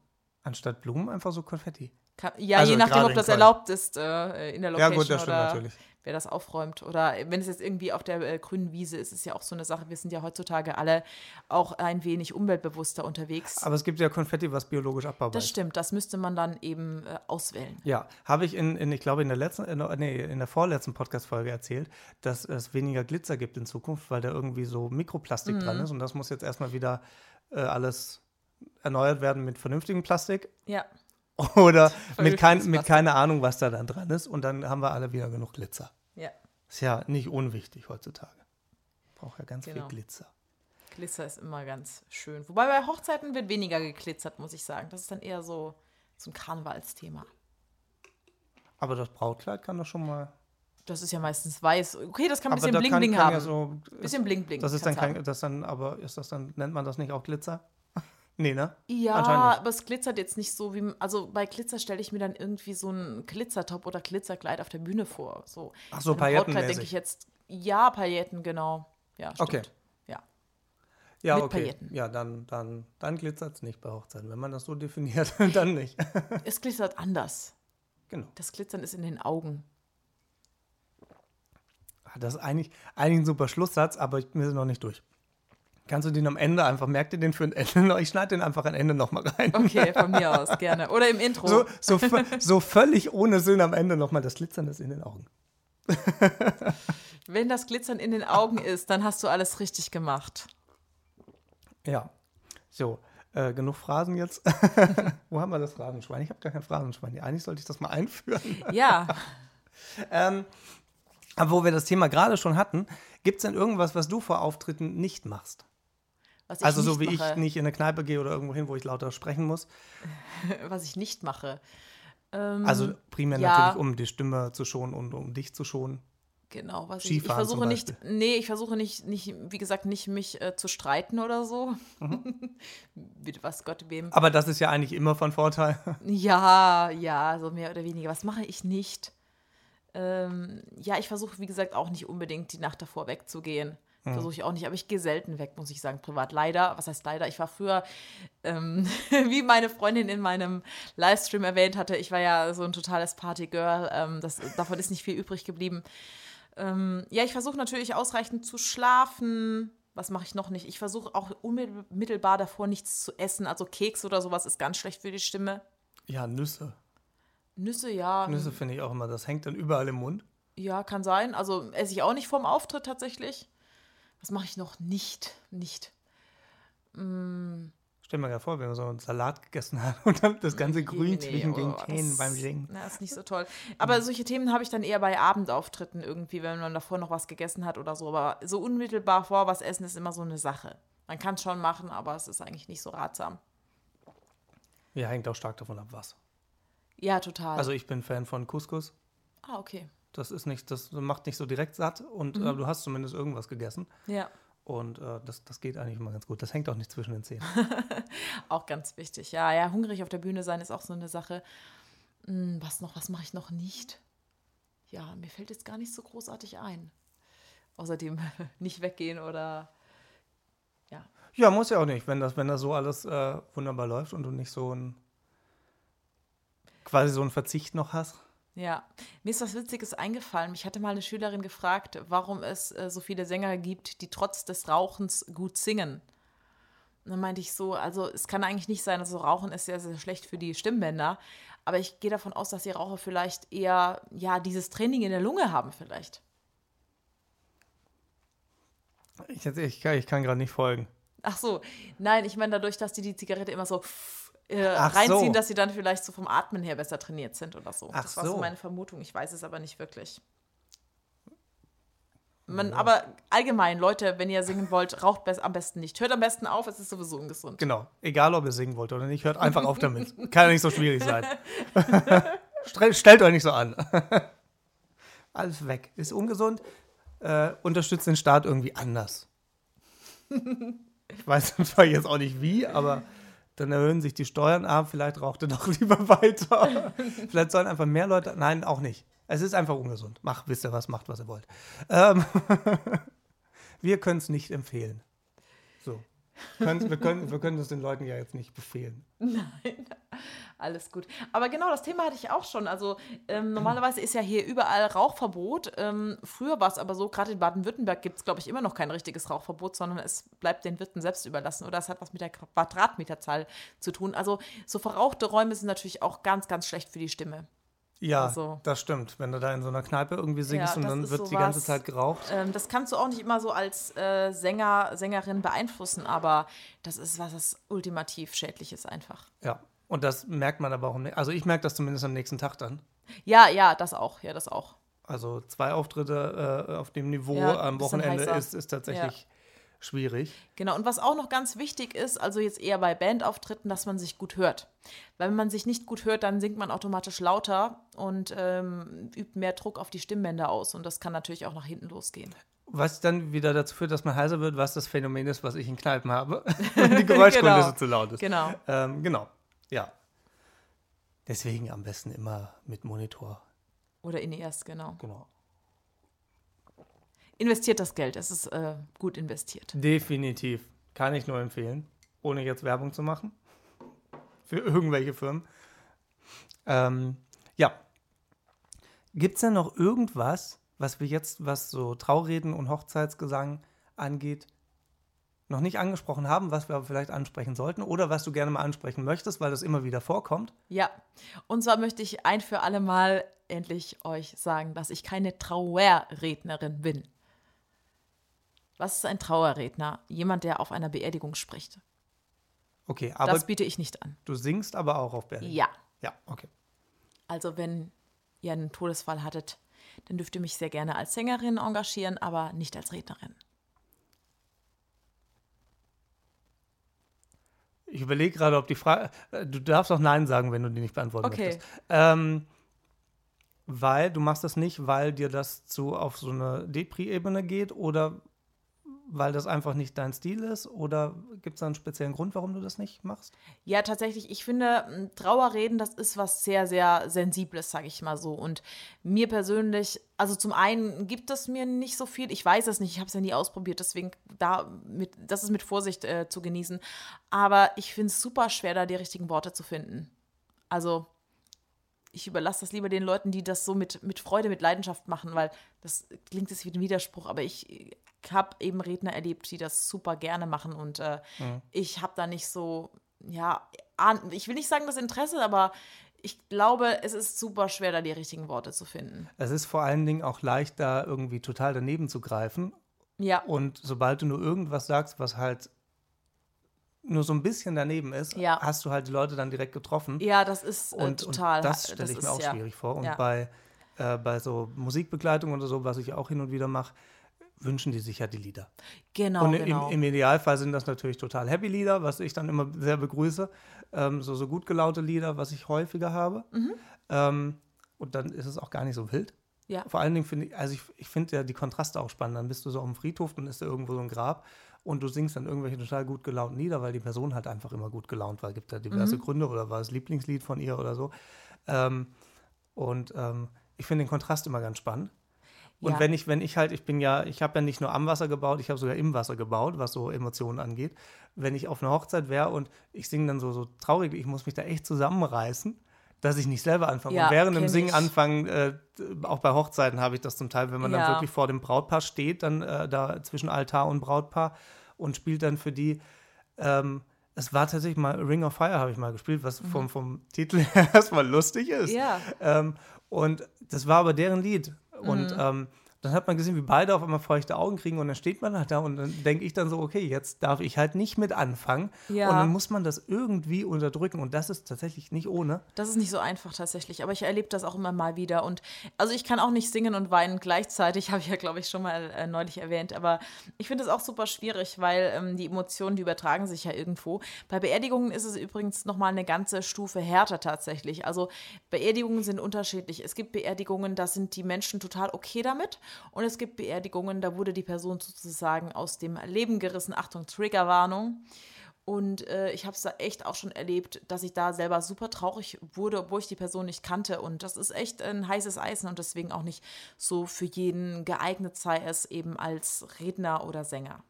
Anstatt Blumen einfach so Konfetti. Kann, ja, Also je nachdem, ob das Köln. erlaubt ist äh, in der Ja, Location gut, das stimmt oder natürlich. wer das aufräumt. Oder wenn es jetzt irgendwie auf der äh, grünen Wiese ist, ist ja auch so eine Sache. Wir sind ja heutzutage alle auch ein wenig umweltbewusster unterwegs. Aber es gibt ja Konfetti, was biologisch abbaubar das ist. stimmt, das müsste man dann eben äh, auswählen. Ja, habe ich in, in, ich glaube, in der letzten, in der, nee, in der vorletzten Podcast-Folge erzählt, dass es weniger Glitzer gibt in Zukunft, weil da irgendwie so Mikroplastik Mhm. dran ist und das muss jetzt erstmal wieder äh, alles erneuert werden mit vernünftigem Plastik Ja, oder mit, kein, mit Plastik. keine Ahnung, was da dann dran ist und dann haben wir alle wieder genug Glitzer. ja. Ist ja nicht unwichtig heutzutage. Braucht ja ganz Genau. viel Glitzer. Glitzer ist immer ganz schön. Wobei bei Hochzeiten wird weniger geglitzert, muss ich sagen. Das ist dann eher so, so ein Karnevalsthema. Aber das Brautkleid kann doch schon mal. Das ist ja meistens weiß. Okay, das kann ein bisschen aber da Bling kann, Bling kann haben. ja so. bisschen Bling Bling. Das ist dann kein, haben. das dann, aber ist das dann, nennt man das nicht auch Glitzer? Nee, ne? Ja, aber es glitzert jetzt nicht so wie. Also bei Glitzer stelle ich mir dann irgendwie so einen Glitzertop oder Glitterkleid auf der Bühne vor. So. Ach so, paillettenmäßig. denke ich jetzt. Ja, Pailletten, genau. Ja, stimmt. Okay. Ja. Ja, mit okay. Pailletten. Ja, dann, dann, dann glitzert es nicht bei Hochzeiten. Wenn man das so definiert, dann nicht. Es glitzert anders. genau. Das Glitzern ist in den Augen. Ah, Das ist eigentlich, eigentlich ein super Schlusssatz, aber ich, wir sind noch nicht durch. Kannst du den am Ende einfach, merk dir den für ein Ende noch? Ich schneide den einfach am Ende nochmal rein. Okay, von mir aus, gerne. Oder im Intro. So, so, so völlig ohne Sinn am Ende nochmal das Glitzern ist in den Augen. Wenn das Glitzern in den Augen ist, dann hast du alles richtig gemacht. Ja. So, äh, genug Phrasen jetzt. Wo haben wir das Phrasenschwein? Ich habe gar kein Phrasenschwein. Eigentlich sollte ich das mal einführen. Ja, Ähm, aber wo wir das Thema gerade schon hatten, gibt es denn irgendwas, was du vor Auftritten nicht machst? Was ich Also so wie mache, ich nicht in eine Kneipe gehe oder irgendwo hin, wo ich lauter sprechen muss. was ich nicht mache. Ähm, Also primär ja. natürlich, um die Stimme zu schonen und um dich zu schonen. Genau, was ich, ich versuche nicht, nee, ich versuche nicht, nicht, wie gesagt, nicht mich äh, zu streiten oder so. Mhm. Was Gott wem. Aber das ist ja eigentlich immer von Vorteil. Ja, ja, so mehr oder weniger. Was mache ich nicht? Ähm, ja, ich versuche, wie gesagt, auch nicht unbedingt die Nacht davor wegzugehen. Versuche ich auch nicht, aber ich gehe selten weg, muss ich sagen, privat. Leider, was heißt leider? Ich war früher, ähm, wie meine Freundin in meinem Livestream erwähnt hatte, ich war ja so ein totales Partygirl. Ähm, das, davon ist nicht viel übrig geblieben. Ähm, ja, ich versuche natürlich ausreichend zu schlafen. Was mache ich noch nicht? Ich versuche auch unmittelbar davor nichts zu essen. Also Keks oder sowas ist ganz schlecht für die Stimme. Ja, Nüsse. Nüsse, ja. Nüsse finde ich auch immer, das hängt dann überall im Mund. Ja, kann sein. Also esse ich auch nicht vorm Auftritt tatsächlich. Was mache ich noch nicht? Nicht. Mm, Stell mir gerade vor, wenn man so einen Salat gegessen hat und dann das ganze Grün nee, zwischen den oh, Zähnen beim Singen. Na, ist nicht so toll. Aber solche Themen habe ich dann eher bei Abendauftritten irgendwie, wenn man davor noch was gegessen hat oder so. Aber so unmittelbar vor was essen ist immer so eine Sache. Man kann es schon machen, aber es ist eigentlich nicht so ratsam. Ja, hängt auch stark davon ab, was. Ja, total. Also ich bin Fan von Couscous. ah, okay. Das ist nicht, das macht nicht so direkt satt und äh, du hast zumindest irgendwas gegessen. Ja, Und äh, das, das geht eigentlich immer ganz gut. Das hängt auch nicht zwischen den Zähnen. auch ganz wichtig. Ja, ja, hungrig auf der Bühne sein ist auch so eine Sache. Hm, was noch, was mache ich noch nicht? Ja, mir fällt jetzt gar nicht so großartig ein. Außerdem nicht weggehen oder ja. ja, muss ja auch nicht, wenn das, wenn das so alles äh, wunderbar läuft und du nicht so ein quasi so einen Verzicht noch hast. Ja, mir ist was Witziges eingefallen. Mich hatte mal eine Schülerin gefragt, warum es äh, so viele Sänger gibt, die trotz des Rauchens gut singen. Und dann meinte ich so, also es kann eigentlich nicht sein, also Rauchen ist sehr, sehr schlecht für die Stimmbänder. Aber ich gehe davon aus, dass die Raucher vielleicht eher, ja, dieses Training in der Lunge haben vielleicht. Ich, jetzt- ich kann, ich kann gerade nicht folgen. Ach so, nein, ich meine dadurch, dass die die Zigarette immer so äh, reinziehen, so. dass sie dann vielleicht so vom Atmen her besser trainiert sind oder so. Ach das war so so. meine Vermutung. Ich weiß es aber nicht wirklich. Man, Aber allgemein, Leute, wenn ihr singen wollt, raucht am besten nicht. Hört am besten auf, es ist sowieso ungesund. Genau. Egal, ob ihr singen wollt oder nicht, hört einfach auf damit. Kann ja nicht so schwierig sein. Stellt euch nicht so an. Alles weg. Ist ungesund. Äh, unterstützt den Staat irgendwie anders. Ich weiß zwar jetzt auch nicht wie, aber dann erhöhen sich die Steuern. Ah, vielleicht raucht er doch lieber weiter. vielleicht sollen einfach mehr Leute. Nein, auch nicht. Es ist einfach ungesund. Macht, wisst ihr was, macht, was ihr wollt. Ähm, wir können es nicht empfehlen. So. Können, wir, können, wir können es den Leuten ja jetzt nicht befehlen. Alles gut. Aber genau, das Thema hatte ich auch schon. Also ähm, normalerweise ist ja hier überall Rauchverbot. Ähm, früher war es aber so, gerade in Baden-Württemberg gibt es, glaube ich, immer noch kein richtiges Rauchverbot, sondern es bleibt den Wirten selbst überlassen. Oder es hat was mit der Quadratmeterzahl zu tun. Also so verrauchte Räume sind natürlich auch ganz, ganz schlecht für die Stimme. Ja, Also- das stimmt. Wenn du da in so einer Kneipe irgendwie singst Ja, und dann wird die sowas- ganze Zeit geraucht. Ähm, das kannst du auch nicht immer so als äh, Sänger, Sängerin beeinflussen, aber das ist was, das ultimativ schädlich ist einfach. Ja. Und das merkt man aber auch. nä- Also ich merke das zumindest am nächsten Tag dann. Ja, ja, das auch. Ja, das auch. Also zwei Auftritte äh, auf dem Niveau Ja, am Wochenende heißer. ist, ist tatsächlich schwierig. Genau, und was auch noch ganz wichtig ist, also jetzt eher bei Bandauftritten, dass man sich gut hört. Weil wenn man sich nicht gut hört, dann singt man automatisch lauter und ähm, übt mehr Druck auf die Stimmbänder aus. Und das kann natürlich auch nach hinten losgehen. Was dann wieder dazu führt, dass man heiser wird, was das Phänomen ist, was ich in Kneipen habe. Wenn die Geräuschkulisse Genau. zu laut ist. Genau. Ähm, genau. Ja. Deswegen am besten immer mit Monitor. Oder in erst, genau. Genau. Investiert das Geld, es ist äh, gut investiert. Definitiv. Kann ich nur empfehlen. Ohne jetzt Werbung zu machen. Für irgendwelche Firmen. Ähm, ja. Gibt es denn noch irgendwas, was wir jetzt, was so Traureden und Hochzeitsgesang angeht, noch nicht angesprochen haben, was wir aber vielleicht ansprechen sollten oder was du gerne mal ansprechen möchtest, weil das immer wieder vorkommt? Ja, und zwar möchte ich ein für alle Mal endlich euch sagen, dass ich keine Trauerrednerin bin. Was ist ein Trauerredner? Jemand, der auf einer Beerdigung spricht. Okay, aber das biete ich nicht an. du singst aber auch auf Berlin. Ja, Ja, okay. also wenn ihr einen Todesfall hattet, dann dürft ihr mich sehr gerne als Sängerin engagieren, aber nicht als Rednerin. Ich überlege gerade, ob die Frage. äh, Du darfst auch Nein sagen, wenn du die nicht beantworten Okay. möchtest. Ähm, weil du machst das nicht, weil dir das zu auf so eine Depri-Ebene geht oder weil das einfach nicht dein Stil ist? Oder gibt es da einen speziellen Grund, warum du das nicht machst? Ja, tatsächlich. Ich finde, Trauerreden, das ist was sehr, sehr Sensibles, sage ich mal so. Und mir persönlich, also zum einen gibt es mir nicht so viel. Ich weiß es nicht, ich habe es ja nie ausprobiert, deswegen da mit, das ist mit Vorsicht äh, zu genießen. Aber ich finde es super schwer, da die richtigen Worte zu finden. Also ich überlasse das lieber den Leuten, die das so mit, mit Freude, mit Leidenschaft machen, weil das klingt jetzt wie ein Widerspruch, aber ich habe eben Redner erlebt, die das super gerne machen und äh, ich habe da nicht so, ja, ich will nicht sagen das Interesse, aber ich glaube, es ist super schwer, da die richtigen Worte zu finden. Es ist vor allen Dingen auch leicht, da irgendwie total daneben zu greifen Ja. Und sobald du nur irgendwas sagst, was halt nur so ein bisschen daneben ist, Ja. hast du halt die Leute dann direkt getroffen. Ja, das ist äh, und, total. und das stelle ich ist, mir auch ja. schwierig vor. Und Ja. bei, äh, bei so Musikbegleitung oder so, was ich auch hin und wieder mache, wünschen die sich ja die Lieder. Genau, und genau. im, im Idealfall sind das natürlich total happy Lieder, was ich dann immer sehr begrüße. Ähm, so, so gut gelaunte Lieder, was ich häufiger habe. Mhm. Ähm, und dann ist es auch gar nicht so wild. ja. Vor allen Dingen finde ich, also ich, ich finde ja die Kontraste auch spannend. Dann bist du so auf dem Friedhof, dann ist da irgendwo so ein Grab und du singst dann irgendwelche total gut gelaunten Lieder, weil die Person halt einfach immer gut gelaunt war. Gibt da diverse Mhm. Gründe oder war das Lieblingslied von ihr oder so. Ähm, und ähm, ich finde den Kontrast immer ganz spannend. Und Ja. wenn ich, wenn ich halt, ich bin ja, ich habe ja nicht nur am Wasser gebaut, ich habe sogar im Wasser gebaut, was so Emotionen angeht. Wenn ich auf einer Hochzeit wäre und ich singe dann so, so traurig, ich muss mich da echt zusammenreißen, dass ich nicht selber anfange. Ja, und während dem Singen ich. anfangen, äh, auch bei Hochzeiten habe ich das zum Teil, wenn man Ja. dann wirklich vor dem Brautpaar steht, dann äh, da zwischen Altar und Brautpaar und spielt dann für die. Ähm, es war tatsächlich mal Ring of Fire, habe ich mal gespielt, was vom, vom Titel her erstmal lustig ist. Mhm. Ja. Ähm, und das war aber deren Lied. Und Mhm. ähm, dann hat man gesehen, wie beide auf einmal feuchte Augen kriegen und dann steht man halt da und dann denke ich dann so, okay, jetzt darf ich halt nicht mit anfangen. Ja. Und dann muss man das irgendwie unterdrücken und das ist tatsächlich nicht ohne. Das ist nicht so einfach tatsächlich, aber ich erlebe das auch immer mal wieder. Und also ich kann auch nicht singen und weinen gleichzeitig, habe ich ja, glaube ich, schon mal äh, neulich erwähnt. Aber ich finde es auch super schwierig, weil ähm, die Emotionen, die übertragen sich ja irgendwo. Bei Beerdigungen ist es übrigens nochmal eine ganze Stufe härter tatsächlich. Also Beerdigungen sind unterschiedlich. Es gibt Beerdigungen, da sind die Menschen total okay damit. Und es gibt Beerdigungen, da wurde die Person sozusagen aus dem Leben gerissen. Achtung, Triggerwarnung. Und äh, ich habe es da echt auch schon erlebt, dass ich da selber super traurig wurde, obwohl ich die Person nicht kannte. Und das ist echt ein heißes Eisen und deswegen auch nicht so für jeden geeignet sei es eben als Redner oder Sänger.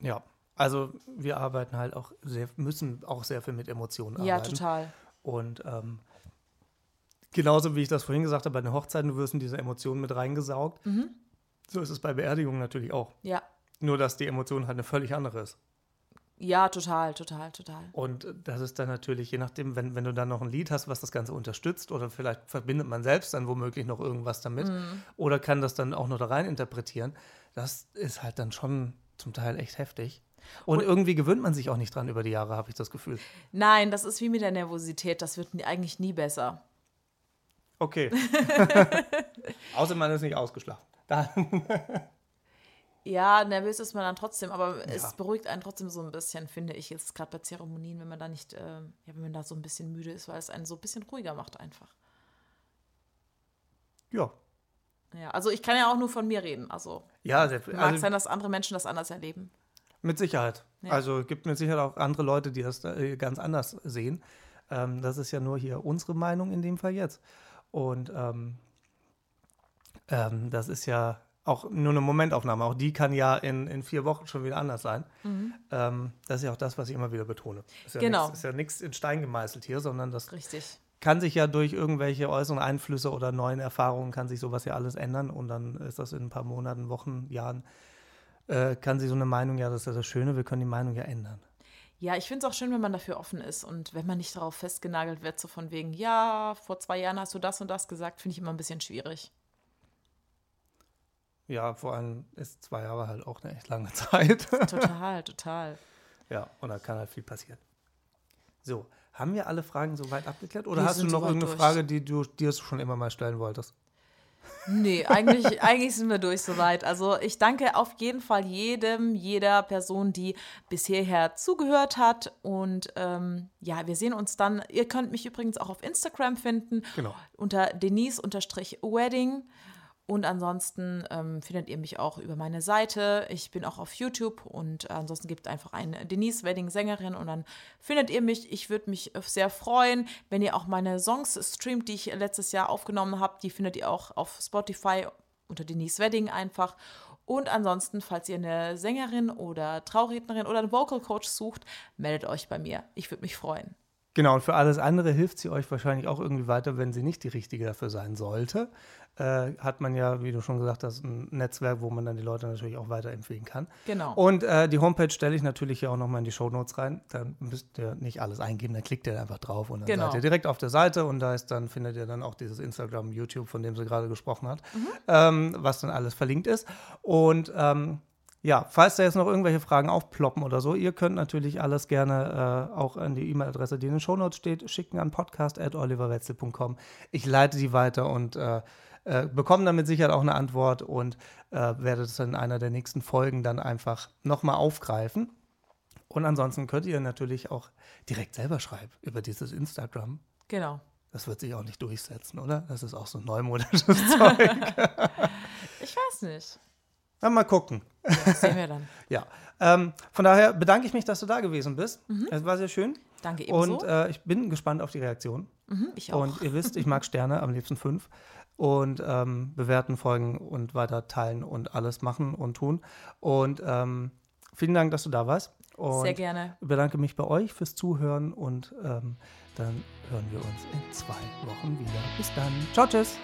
Ja. Also wir arbeiten halt auch sehr, müssen auch sehr viel mit Emotionen Ja, arbeiten. total. Und ähm, genauso wie ich das vorhin gesagt habe, bei den Hochzeiten, du wirst in diese Emotionen mit reingesaugt. Mhm. So ist es bei Beerdigungen natürlich auch. Ja. Nur, dass die Emotion halt eine völlig andere ist. Ja, total, total, total. Und das ist dann natürlich, je nachdem, wenn, wenn du dann noch ein Lied hast, was das Ganze unterstützt, oder vielleicht verbindet man selbst dann womöglich noch irgendwas damit, Mhm. oder kann das dann auch noch da rein interpretieren, das ist halt dann schon zum Teil echt heftig. Und, Und- irgendwie gewöhnt man sich auch nicht dran über die Jahre, habe ich das Gefühl. Nein, das ist wie mit der Nervosität. Das wird eigentlich nie besser. Okay. Außer man ist nicht ausgeschlafen. Da, Ja, nervös ist man dann trotzdem, aber Ja. es beruhigt einen trotzdem so ein bisschen, finde ich, jetzt gerade bei Zeremonien, wenn man da nicht, ähm, ja, wenn man da so ein bisschen müde ist, weil es einen so ein bisschen ruhiger macht einfach. ja. Ja, also ich kann ja auch nur von mir reden. Also Ja, sehr, mag also sein, dass andere Menschen das anders erleben. mit Sicherheit. Ja. Also es gibt mit Sicherheit auch andere Leute, die das äh, ganz anders sehen. Ähm, das ist ja nur hier unsere Meinung in dem Fall jetzt. Und ähm, ähm, das ist ja auch nur eine Momentaufnahme. Auch die kann ja in, in vier Wochen schon wieder anders sein. Ähm, das ist ja auch das, was ich immer wieder betone. Ist ja Mhm. Genau. nix- Ist ja nichts in Stein gemeißelt hier, sondern das Richtig. kann sich ja durch irgendwelche äußeren Einflüsse oder neuen Erfahrungen kann sich sowas ja alles ändern und dann ist das in ein paar Monaten, Wochen, Jahren, äh, kann sich so eine Meinung, ja, das ist ja das Schöne, wir können die Meinung ja ändern. Ja, ich finde es auch schön, wenn man dafür offen ist und wenn man nicht darauf festgenagelt wird, so von wegen, ja, vor zwei Jahren hast du das und das gesagt, finde ich immer ein bisschen schwierig. Ja, vor allem ist zwei Jahre halt auch eine echt lange Zeit. Total, total. ja, und da kann halt viel passieren. So, haben wir alle Fragen soweit abgeklärt oder Wir hast du noch irgendeine durch. Frage, die du dir schon immer mal stellen wolltest? Nee, eigentlich, eigentlich sind wir durch soweit. Also ich danke auf jeden Fall jedem, jeder Person, die bis hierher zugehört hat. Und ähm, ja, wir sehen uns dann. Ihr könnt mich übrigens auch auf Instagram finden. Genau. Unter Denise-Wedding. Und ansonsten ähm, findet ihr mich auch über meine Seite. Ich bin auch auf YouTube und ansonsten gibt einfach eine Denise Wedding Sängerin und dann findet ihr mich. Ich würde mich sehr freuen, wenn ihr auch meine Songs streamt, die ich letztes Jahr aufgenommen habe. Die findet ihr auch auf Spotify unter Denise Wedding einfach. Und ansonsten, falls ihr eine Sängerin oder Traurednerin oder einen Vocal Coach sucht, meldet euch bei mir. Ich würde mich freuen. Genau, und für alles andere hilft sie euch wahrscheinlich auch irgendwie weiter, wenn sie nicht die richtige dafür sein sollte. Äh, hat man ja, wie du schon gesagt hast, ein Netzwerk, wo man dann die Leute natürlich auch weiterempfehlen kann. Genau. Und äh, die Homepage stelle ich natürlich hier auch nochmal in die Shownotes rein. Dann müsst ihr nicht alles eingeben, dann klickt ihr einfach drauf und dann Genau. seid ihr direkt auf der Seite und da ist dann findet ihr dann auch dieses Instagram, YouTube, von dem sie gerade gesprochen hat, Mhm. ähm, was dann alles verlinkt ist. Und ähm, ja, falls da jetzt noch irgendwelche Fragen aufploppen oder so, ihr könnt natürlich alles gerne äh, auch an die E-Mail-Adresse, die in den Shownotes steht, schicken an podcast.oliverwetzel.com. Ich leite die weiter und äh, äh, bekomme dann mit Sicherheit auch eine Antwort und äh, werde das in einer der nächsten Folgen dann einfach nochmal aufgreifen. Und ansonsten könnt ihr natürlich auch direkt selber schreiben über dieses Instagram. Genau. Das wird sich auch nicht durchsetzen, oder? Das ist auch so neumodisches Zeug. Ich weiß nicht. Na, mal gucken. Ja, sehen wir dann. Ja. Ähm, von daher bedanke ich mich, dass du da gewesen bist. Es war sehr schön. Danke ebenso. Und äh, ich bin gespannt auf die Reaktion. mhm, ich auch. Und ihr wisst, ich mag Sterne, am liebsten fünf. Und ähm, bewerten, folgen und weiter teilen und alles machen und tun. Und ähm, vielen Dank, dass du da warst. Und Sehr gerne. bedanke mich bei euch fürs Zuhören und ähm, dann hören wir uns in zwei Wochen wieder. Bis dann. Ciao, tschüss.